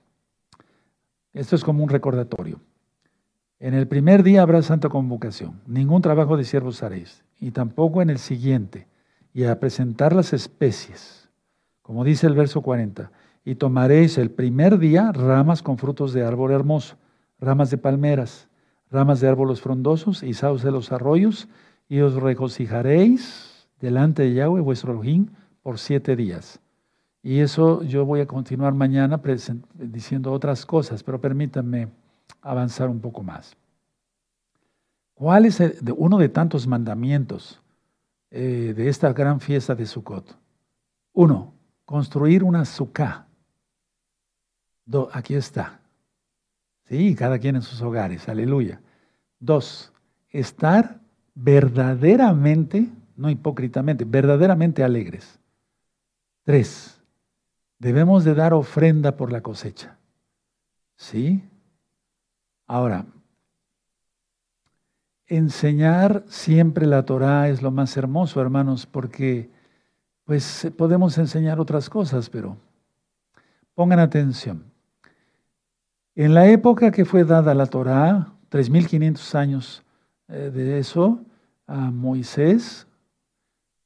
Esto es como un recordatorio. En el primer día habrá santa convocación, ningún trabajo de siervos haréis, y tampoco en el siguiente, y a presentar las especies, como dice el verso 40, y tomaréis el primer día ramas con frutos de árbol hermoso, ramas de palmeras, ramas de árboles frondosos y sauces de los arroyos, y os regocijaréis delante de Yahweh vuestro Elohim por siete días. Y eso yo voy a continuar mañana diciendo otras cosas, pero permítanme avanzar un poco más. ¿Cuál es uno de tantos mandamientos eh, de esta gran fiesta de Sukkot? Uno, construir una sukkah. aquí está. Sí, cada quien en sus hogares, aleluya. Dos, estar verdaderamente, no hipócritamente, verdaderamente alegres. Tres, debemos de dar ofrenda por la cosecha. ¿Sí? Ahora, enseñar siempre la Torah es lo más hermoso, hermanos, porque pues podemos enseñar otras cosas, pero pongan atención. En la época que fue dada la Torah, 3.500 años eh, de eso, a Moisés,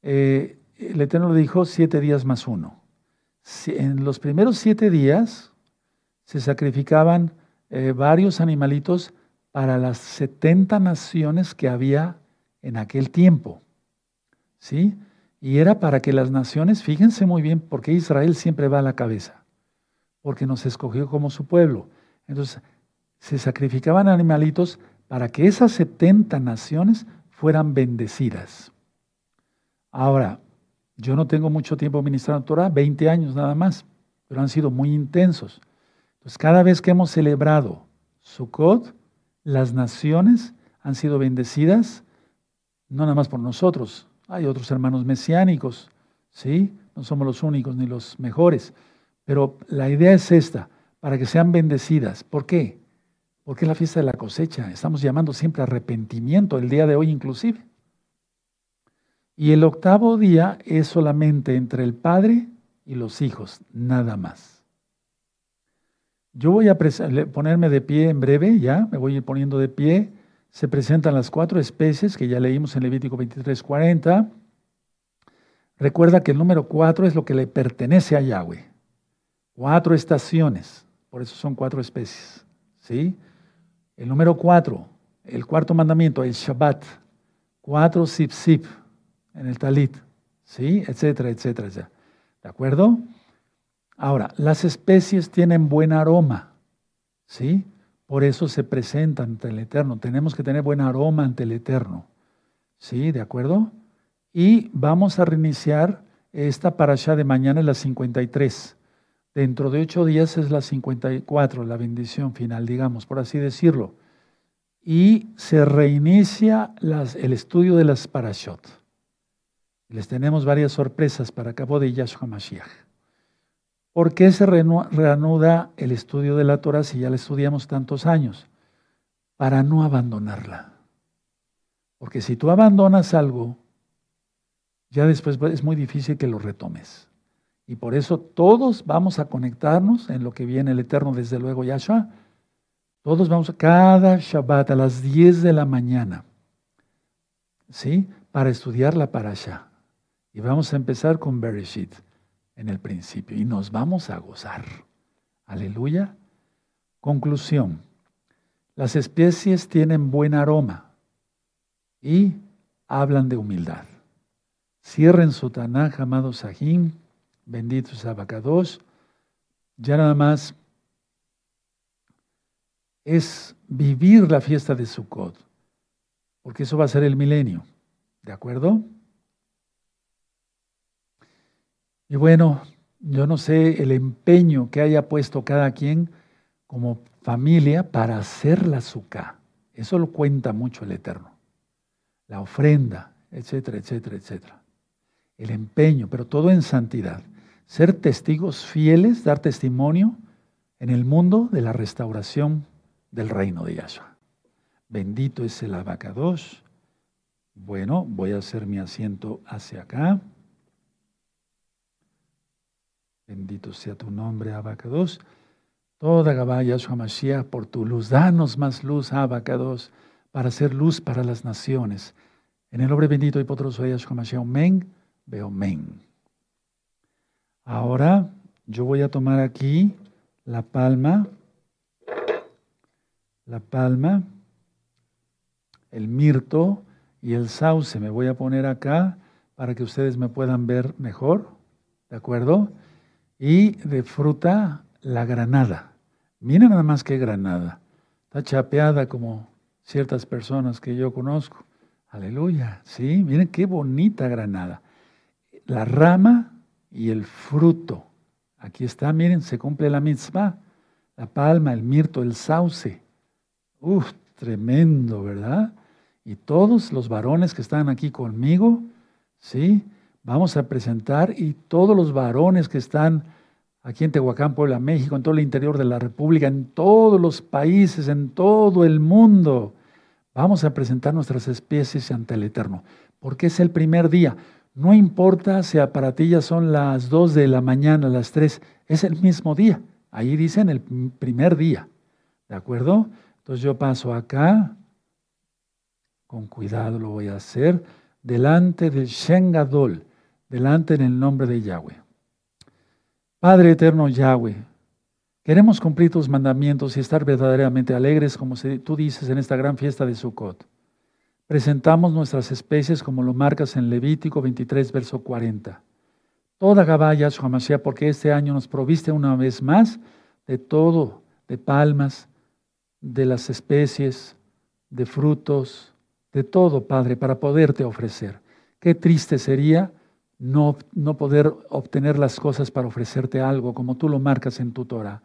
eh, el Eterno le dijo siete días más uno. En los primeros siete días se sacrificaban eh, varios animalitos para las 70 naciones que había en aquel tiempo. ¿Sí? Y era para que las naciones, fíjense muy bien, porque Israel siempre va a la cabeza, porque nos escogió como su pueblo. Entonces, se sacrificaban animalitos para que esas 70 naciones fueran bendecidas. Ahora, yo no tengo mucho tiempo ministrando Torah, 20 años nada más, pero han sido muy intensos. Entonces, cada vez que hemos celebrado Sukkot, las naciones han sido bendecidas, no nada más por nosotros, hay otros hermanos mesiánicos, ¿sí? No somos los únicos ni los mejores, pero la idea es esta, para que sean bendecidas. ¿Por qué? Porque es la fiesta de la cosecha. Estamos llamando siempre arrepentimiento, el día de hoy inclusive. Y el octavo día es solamente entre el Padre y los hijos, nada más. Yo voy a ponerme de pie en breve, ya, me voy a ir poniendo de pie. Se presentan las cuatro especies que ya leímos en Levítico 23, 40. Recuerda que el número cuatro es lo que le pertenece a Yahweh. Cuatro estaciones, por eso son cuatro especies. ¿sí? El número cuatro, el cuarto mandamiento, el Shabbat. Cuatro sip sip en el talit, ¿sí? Etcétera, etcétera. ¿De acuerdo? Ahora, las especies tienen buen aroma, ¿sí? Por eso se presentan ante el Eterno. Tenemos que tener buen aroma ante el Eterno, ¿sí? ¿De acuerdo? Y vamos a reiniciar esta parasha de mañana, es la 53. Dentro de ocho días es la 54, la bendición final, digamos, por así decirlo. Y se reinicia el estudio de las parashot. Les tenemos varias sorpresas para cabo de Yahshua Mashiach. ¿Por qué se reanuda el estudio de la Torah si ya la estudiamos tantos años? Para no abandonarla. Porque si tú abandonas algo, ya después es muy difícil que lo retomes. Y por eso todos vamos a conectarnos en lo que viene el Eterno, desde luego Yahshua. Todos vamos cada Shabbat a las 10 de la mañana, ¿sí? Para estudiar la parasha. Y vamos a empezar con Bereshit en el principio y nos vamos a gozar. Aleluya. Conclusión. Las especies tienen buen aroma y hablan de humildad. Cierren su Tanaj, amado Sahim, benditos abacados. Ya nada más es vivir la fiesta de Sukkot, porque eso va a ser el milenio. ¿De acuerdo? Y bueno, yo no sé el empeño que haya puesto cada quien como familia para hacer la azúcar. Eso lo cuenta mucho el Eterno. La ofrenda, etcétera, etcétera, etcétera. El empeño, pero todo en santidad. Ser testigos fieles, dar testimonio en el mundo de la restauración del reino de Yahshua. Bendito es el abacados. Bueno, voy a hacer mi asiento hacia acá. Bendito sea tu nombre, Abacados. Toda Gabaya Mashiach por tu luz. Danos más luz, Abacados, para hacer luz para las naciones. En el nombre bendito y poderoso de Yahshua Mashiach. Amén. Veo amén. Ahora yo voy a tomar aquí la palma, la palma, el mirto y el sauce. Me voy a poner acá para que ustedes me puedan ver mejor. ¿De acuerdo? Y de fruta, la granada. Mira nada más que granada. Está chapeada como ciertas personas que yo conozco. Aleluya. Sí, miren qué bonita granada. La rama y el fruto. Aquí está, miren, se cumple la mitzvah. La palma, el mirto, el sauce. Uf, tremendo, ¿verdad? Y todos los varones que están aquí conmigo, ¿sí? Vamos a presentar y todos los varones que están aquí en Tehuacán, Puebla, México, en todo el interior de la República, en todos los países, en todo el mundo, vamos a presentar nuestras especies ante el Eterno, porque es el primer día. No importa si para ti ya son las 2 de la mañana, las 3, es el mismo día. Ahí dicen el primer día. ¿De acuerdo? Entonces yo paso acá, con cuidado lo voy a hacer, delante del Shengadol delante en el nombre de Yahweh. Padre eterno Yahweh, queremos cumplir tus mandamientos y estar verdaderamente alegres, como tú dices en esta gran fiesta de Sukkot. Presentamos nuestras especies como lo marcas en Levítico 23, verso 40. Toda Gabaya, Mashiach, porque este año nos proviste una vez más de todo, de palmas, de las especies, de frutos, de todo, Padre, para poderte ofrecer. Qué triste sería no, no poder obtener las cosas para ofrecerte algo como tú lo marcas en tu Torah.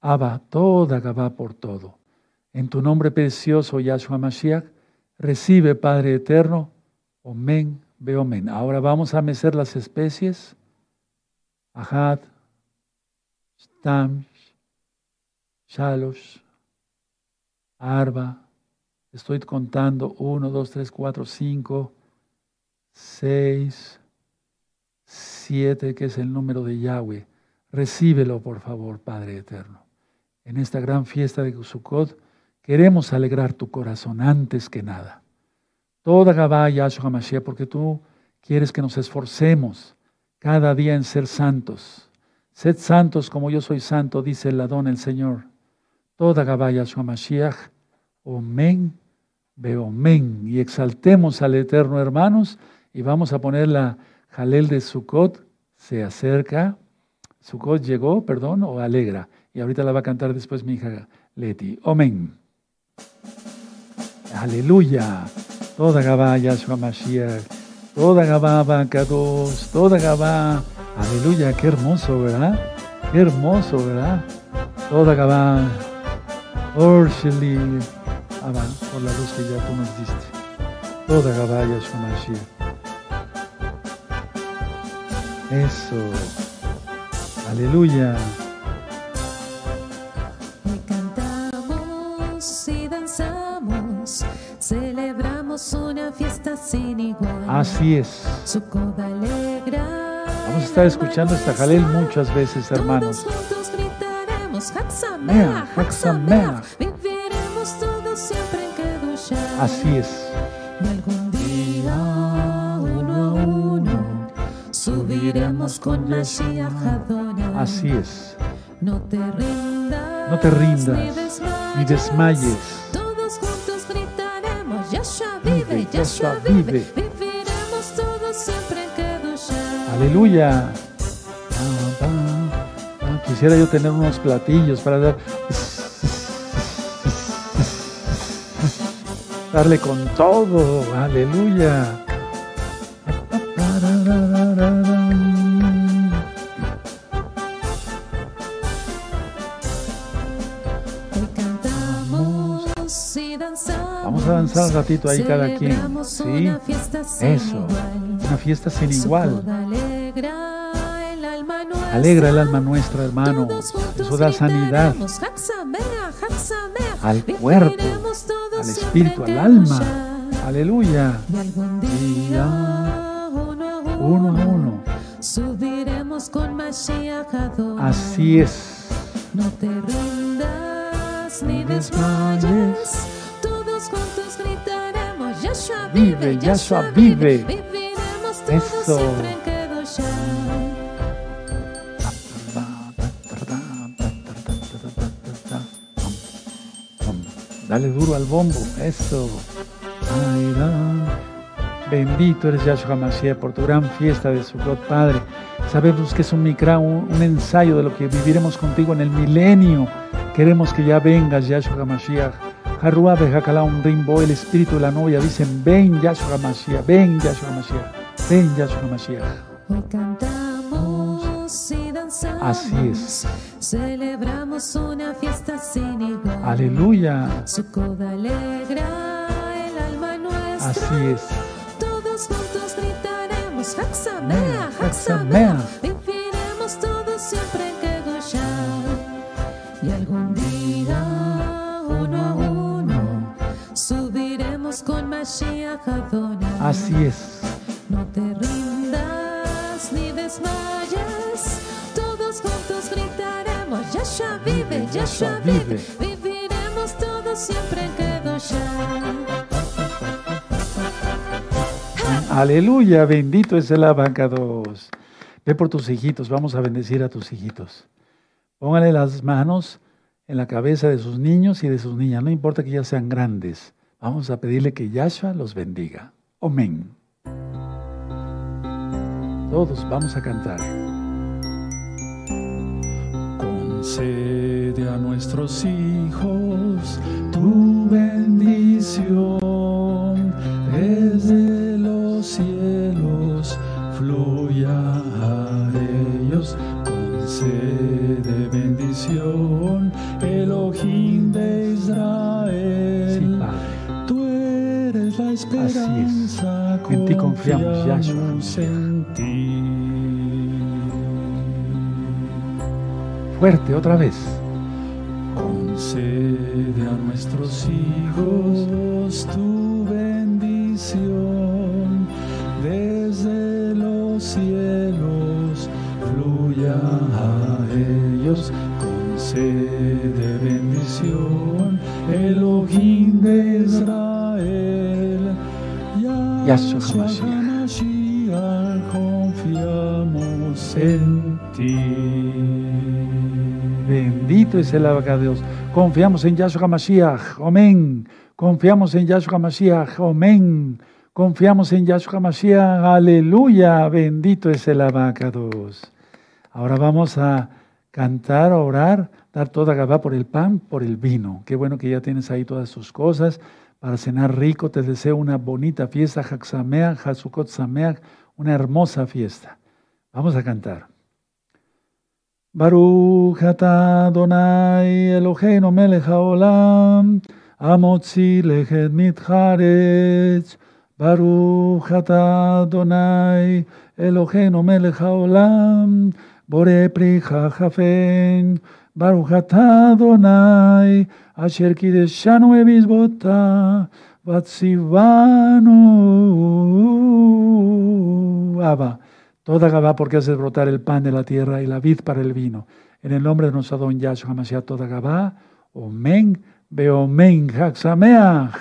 Abba, toda Gabá por todo. En tu nombre precioso, Yahshua Mashiach, recibe, Padre eterno. Omen, omen. Ahora vamos a mecer las especies. Ahad, Stam, Shalosh, Arba. Estoy contando 1, 2, 3, 4, 5, 6, 7, que es el número de Yahweh. Recíbelo, por favor, Padre eterno. En esta gran fiesta de Sukkot queremos alegrar tu corazón antes que nada. Toda Gabá Yahshua Mashiach, porque tú quieres que nos esforcemos cada día en ser santos. Sed santos como yo soy santo, dice el Adón el Señor. Toda Gabá Yahshua Mashiach. Omen, men Y exaltemos al Eterno, hermanos, y vamos a poner la Jalel de Sukkot. Se acerca. Sukkot llegó, perdón, o alegra. Y ahorita la va a cantar después mi hija Leti. Amén. Aleluya. Toda Gabá, Yahshua Mashiach. Toda Gabá, Bacados. Toda Gabá. Aleluya. Qué hermoso, ¿verdad? Qué hermoso, ¿verdad? Toda Gabá. Orsheli. Abba, por la luz que ya tú nos diste. Toda Gabá, Yahshua Mashiach. Eso. Aleluya. Hoy cantamos y danzamos, celebramos una fiesta sin igual. Así es. Su coda alegra. Vamos a estar escuchando esta jalel muchas veces, hermanos. Todos juntos gritaremos Haxamea, Haxamea. Viviremos todos siempre en Kedusha. Así es. Subiremos con Mashiach Adon. Así es. No te rindas, no te rindas ni desmayes. Todos juntos gritaremos, Yahshua vive, Yahshua vive. Viviremos todos siempre en Kedusha. Aleluya. Quisiera yo tener unos platillos para dar, darle con todo. Aleluya. Un ratito ahí cada quien. ¿Sí? Eso. Una fiesta sin igual. Alegra el alma nuestra, hermano. Eso da sanidad al cuerpo, al espíritu, al alma. Aleluya. Uno a uno. Así es. No te rindas ni desmayes vive, Yahshua vive. Eso. Dale duro al bombo, eso. Bendito eres Yahshua Mashiach por tu gran fiesta de Sukkot, Padre. Sabemos que es un mikra, un, un, ensayo de lo que viviremos contigo en el milenio. Queremos que ya vengas, Yahshua Mashiach Harua un Rimbo, el espíritu de la novia, dicen, ven Yahshua Mashiach, ven Yahshua Mashiach, ven Yahshua Mashiach. Hoy cantamos y danzamos. Así es. Celebramos una fiesta sin igual. Aleluya. Su coda alegra el alma nuestra. Así es. Todos juntos gritaremos, Haxamea, Haxamea. Así es. No te rindas ni desmayes. Todos juntos gritaremos, Yahshua vive, Yahshua vive. Viviremos todos siempre en Kedoshah. Aleluya, bendito es el abacados. Ve por tus hijitos, vamos a bendecir a tus hijitos. Póngale las manos en la cabeza de sus niños y de sus niñas, no importa que ya sean grandes. Vamos a pedirle que Yahshua los bendiga. Amén. Todos vamos a cantar. Concede a nuestros hijos tu bendición desde los cielos fluya a ellos concede bendición Elohim de confiamos, confiamos en ti. Fuerte, otra vez. Concede a nuestros hijos tu bendición desde los cielos fluya a ellos concede bendición Yahshua HaMashiach. HaMashiach, confiamos en ti Bendito es el abacados. Confiamos en Yahshua Mashiach. Amén. Confiamos en Yahshua Mashiach. Amén. Confiamos en Yahshua Mashiach. Aleluya. Bendito es el abacados. Ahora vamos a cantar, a orar, dar toda Gabá por el pan, por el vino. Qué bueno que ya tienes ahí todas tus cosas para cenar rico. Te deseo una bonita fiesta, Haksameach, Hazukot Sameach, una hermosa fiesta. Vamos a cantar. Baruch Donai Eloheinu melech haolam, amotzi lechet mitcharetz. Baruch Donai Eloheinu melech haolam, bore pri Baruch Adonai, asher kideshanu Abba. Toda Gabá porque haces brotar el pan de la tierra y la vid para el vino. En el nombre de nuestro don Yahshua Mashiach, toda Gabá, Omen, Beomen, Haxameach.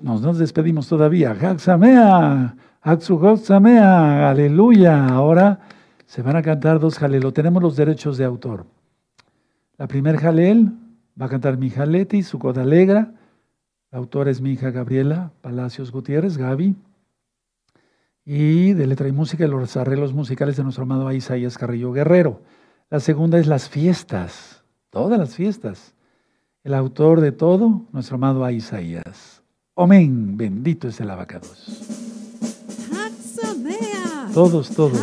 Nos, nos despedimos todavía. Haxameach, Haxugotzamea, aleluya. Ahora se van a cantar dos jalelo. Tenemos los derechos de autor. La primer jalel va a cantar mi jaleti, su coda alegra. La autora es mi hija Gabriela Palacios Gutiérrez, Gaby y de letra y música los arreglos musicales de nuestro amado Isaías Carrillo Guerrero. La segunda es las fiestas, todas las fiestas. El autor de todo, nuestro amado Isaías. Amén, bendito es el abacados. Todos, todos.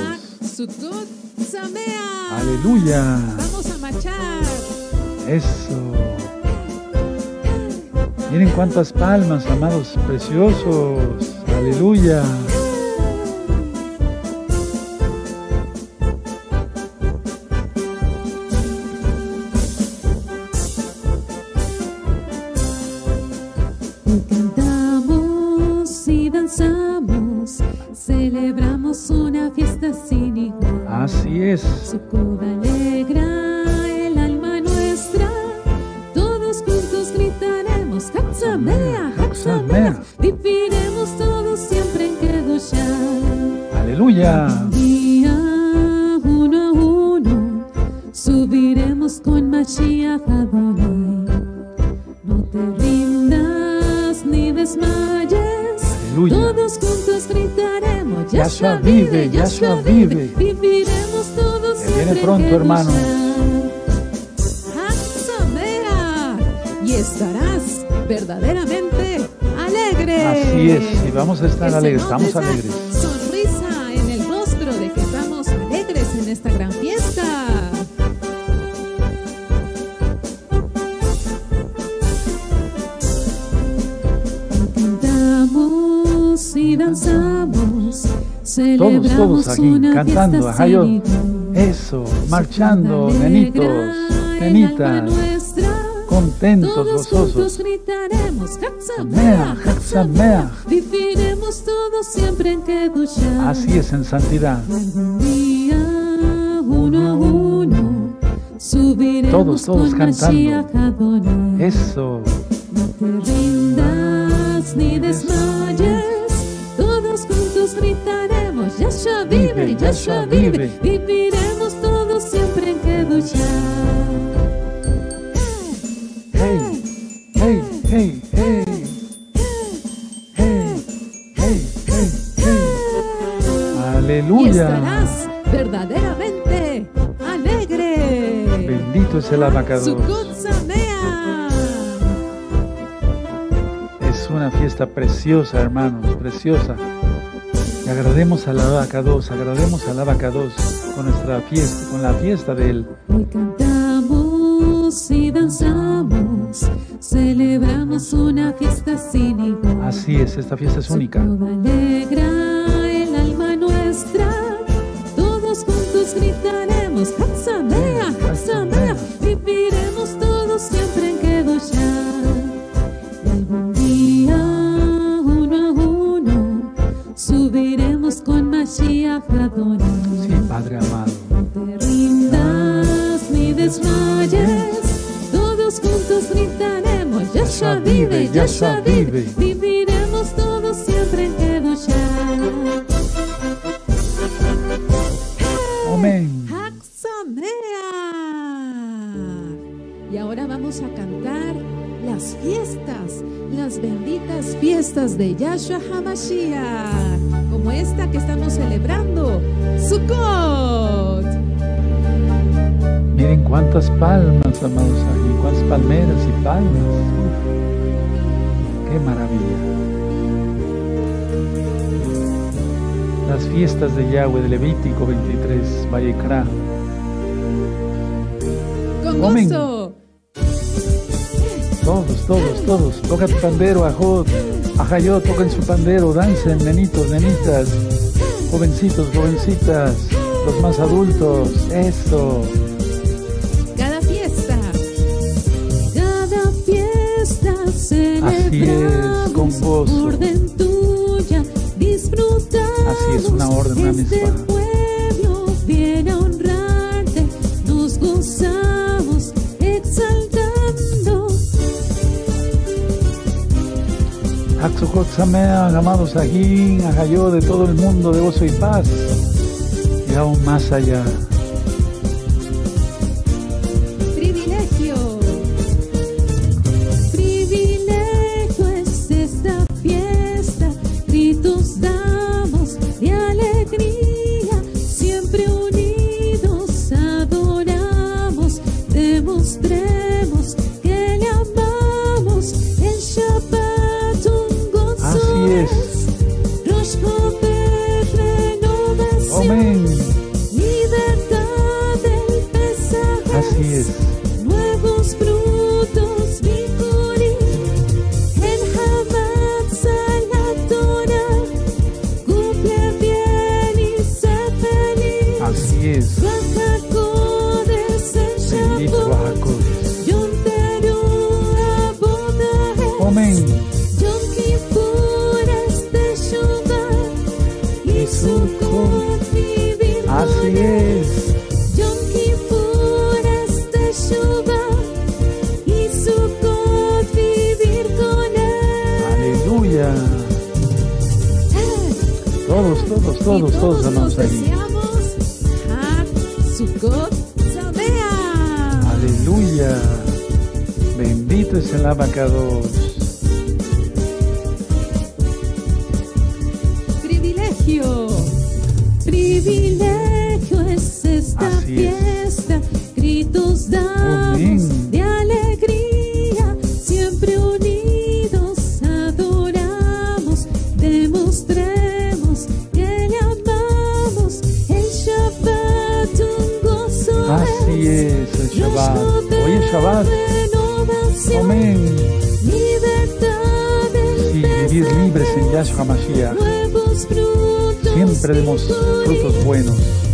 Aleluya. Eso. Miren cuántas palmas, amados preciosos. Aleluya. Hoy cantamos Yahshua vive. Viviremos todos viene pronto, hermanos. Haxamea, y estarás verdaderamente alegre. Así es. Y vamos a estar alegres. Estamos alegres. Todos aquí cantando. fiesta Ajá, yo. sin igual. Eso. Marchando, nenitos, nenitas. Contentos, gozosos. gritaremos. Viviremos todos siempre en Kedushah. Así es en santidad. Uno a uno, subiremos Todos, todos cantando. Eso. No te rindas ni desmayes. Yahshua vive, Yahshua vive. Viviremos todos siempre en Kedushah. Hey, hey, hey, hey. Hey, hey, hey, hey. Y Aleluya. estarás verdaderamente alegre. Bendito es el Samea. Es una fiesta preciosa, hermanos, preciosa. Agrademos al abacados, agrademos al abacados con nuestra fiesta, con la fiesta de él. Hoy cantamos cantamos y danzamos, celebramos una fiesta sin igual. Así es, esta fiesta es única. Yahshua vive, viviremos todos siempre en Kedoshá. Amén. Y ahora vamos a cantar las fiestas, las benditas fiestas de Yahshua HaMashiach, como esta que estamos celebrando, Sukkot. Miren cuántas palmas, amados aquí, cuántas palmeras y palmas. Qué maravilla. Las fiestas de Yahweh de Levítico 23, Vallecra. Con gozo. Todos, todos, todos. Toca tu pandero, Ajot. Ajayot, toquen su pandero. Dancen, nenitos, nenitas. Jovencitos, jovencitas. Los más adultos. Eso. Celebramos con gozo. Así es, una orden, una misma. pueblo viene a honrarte, nos gozamos exaltando. Axokot Sameach, amados aquí, Ajayot de todo el mundo de gozo y paz. Y aún más allá. Todos, todos, y todos, nos Sukkot. Aleluya. Bendito es el abacados. Shabbat. Amén. Sí, vivir libres en Yahshua Mashiach. Siempre demos frutos buenos.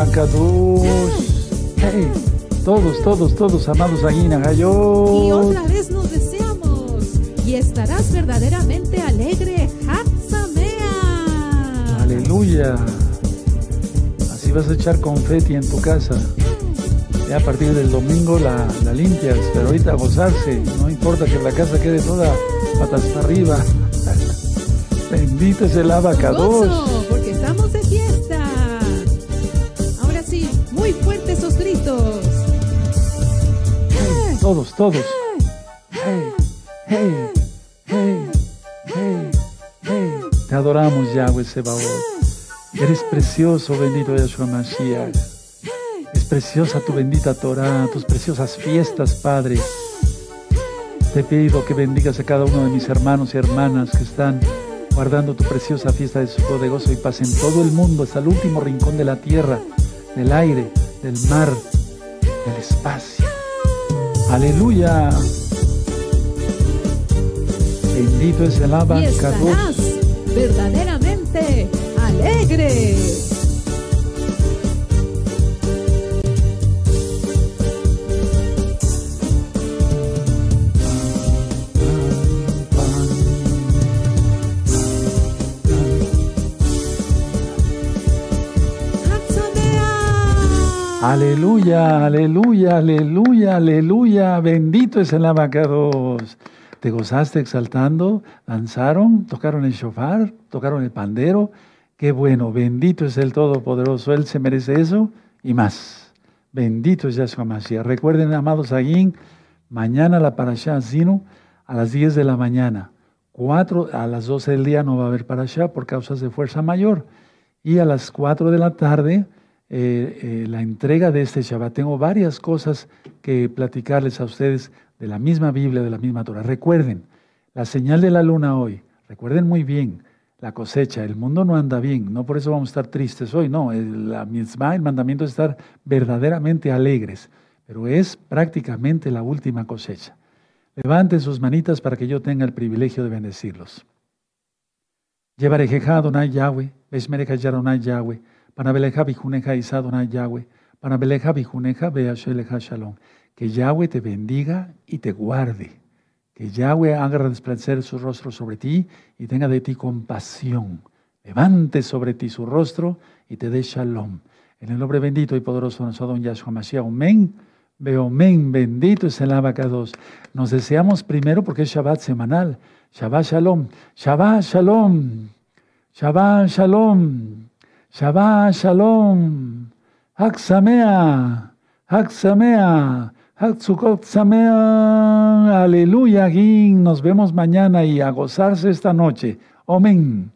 Abacados. Hey, todos, todos, todos, amados aquí en Y otra vez nos deseamos y estarás verdaderamente alegre, Hatsamea. Aleluya. Así vas a echar confeti en tu casa. Ya a partir del domingo la, la limpias, pero ahorita a gozarse. No importa que la casa quede toda patas para arriba. Bendito es el abacados. Muy fuerte esos gritos. todos, todos. Te adoramos, Yahweh Sebaot. Eres precioso, bendito Yahshua Mashiach. Es preciosa tu bendita Torah, tus preciosas fiestas, Padre. Te pido que bendigas a cada uno de mis hermanos y hermanas que están guardando tu preciosa fiesta de su de y paz en todo el mundo, hasta el último rincón de la tierra, del aire, del mar, del espacio. Aleluya. Bendito es el Y estarás verdaderamente alegre. Aleluya, aleluya, aleluya, aleluya. Bendito es el abacados. ¿Te gozaste exaltando? ¿Danzaron? ¿Tocaron el shofar? ¿Tocaron el pandero? Qué bueno, bendito es el Todopoderoso. Él se merece eso y más. Bendito es Yahshua Mashiach. Recuerden, amados Aguín, mañana la parashá Zinu a las 10 de la mañana. A las 12 del día no va a haber parashá por causas de fuerza mayor. Y a las 4 de la tarde eh, eh, la entrega de este Shabbat. Tengo varias cosas que platicarles a ustedes de la misma Biblia, de la misma Torah. Recuerden, la señal de la luna hoy, recuerden muy bien, la cosecha, el mundo no anda bien, no por eso vamos a estar tristes hoy, no, el, la misma, el mandamiento es estar verdaderamente alegres, pero es prácticamente la última cosecha. Levanten sus manitas para que yo tenga el privilegio de bendecirlos. Llevarejeja Adonai Yahweh, Yahweh, Panabeleja bijuneja Isadonai Yahweh. Panabeleja bijuneja Beasheleja Shalom. Que Yahweh te bendiga y te guarde. Que Yahweh haga resplandecer su rostro sobre ti y tenga de ti compasión. Levante sobre ti su rostro y te dé shalom. En el nombre bendito y poderoso de nuestro don Yahshua Mashiach. Amén. Veo, amén. Bendito es el abacados. Nos deseamos primero porque es Shabbat semanal. Shabbat Shalom. Shabbat Shalom. Shabbat Shalom. Shabbat Shalom, Hak Samea, Hak Samea, Aleluya, Nos vemos mañana y a gozarse esta noche. Amén.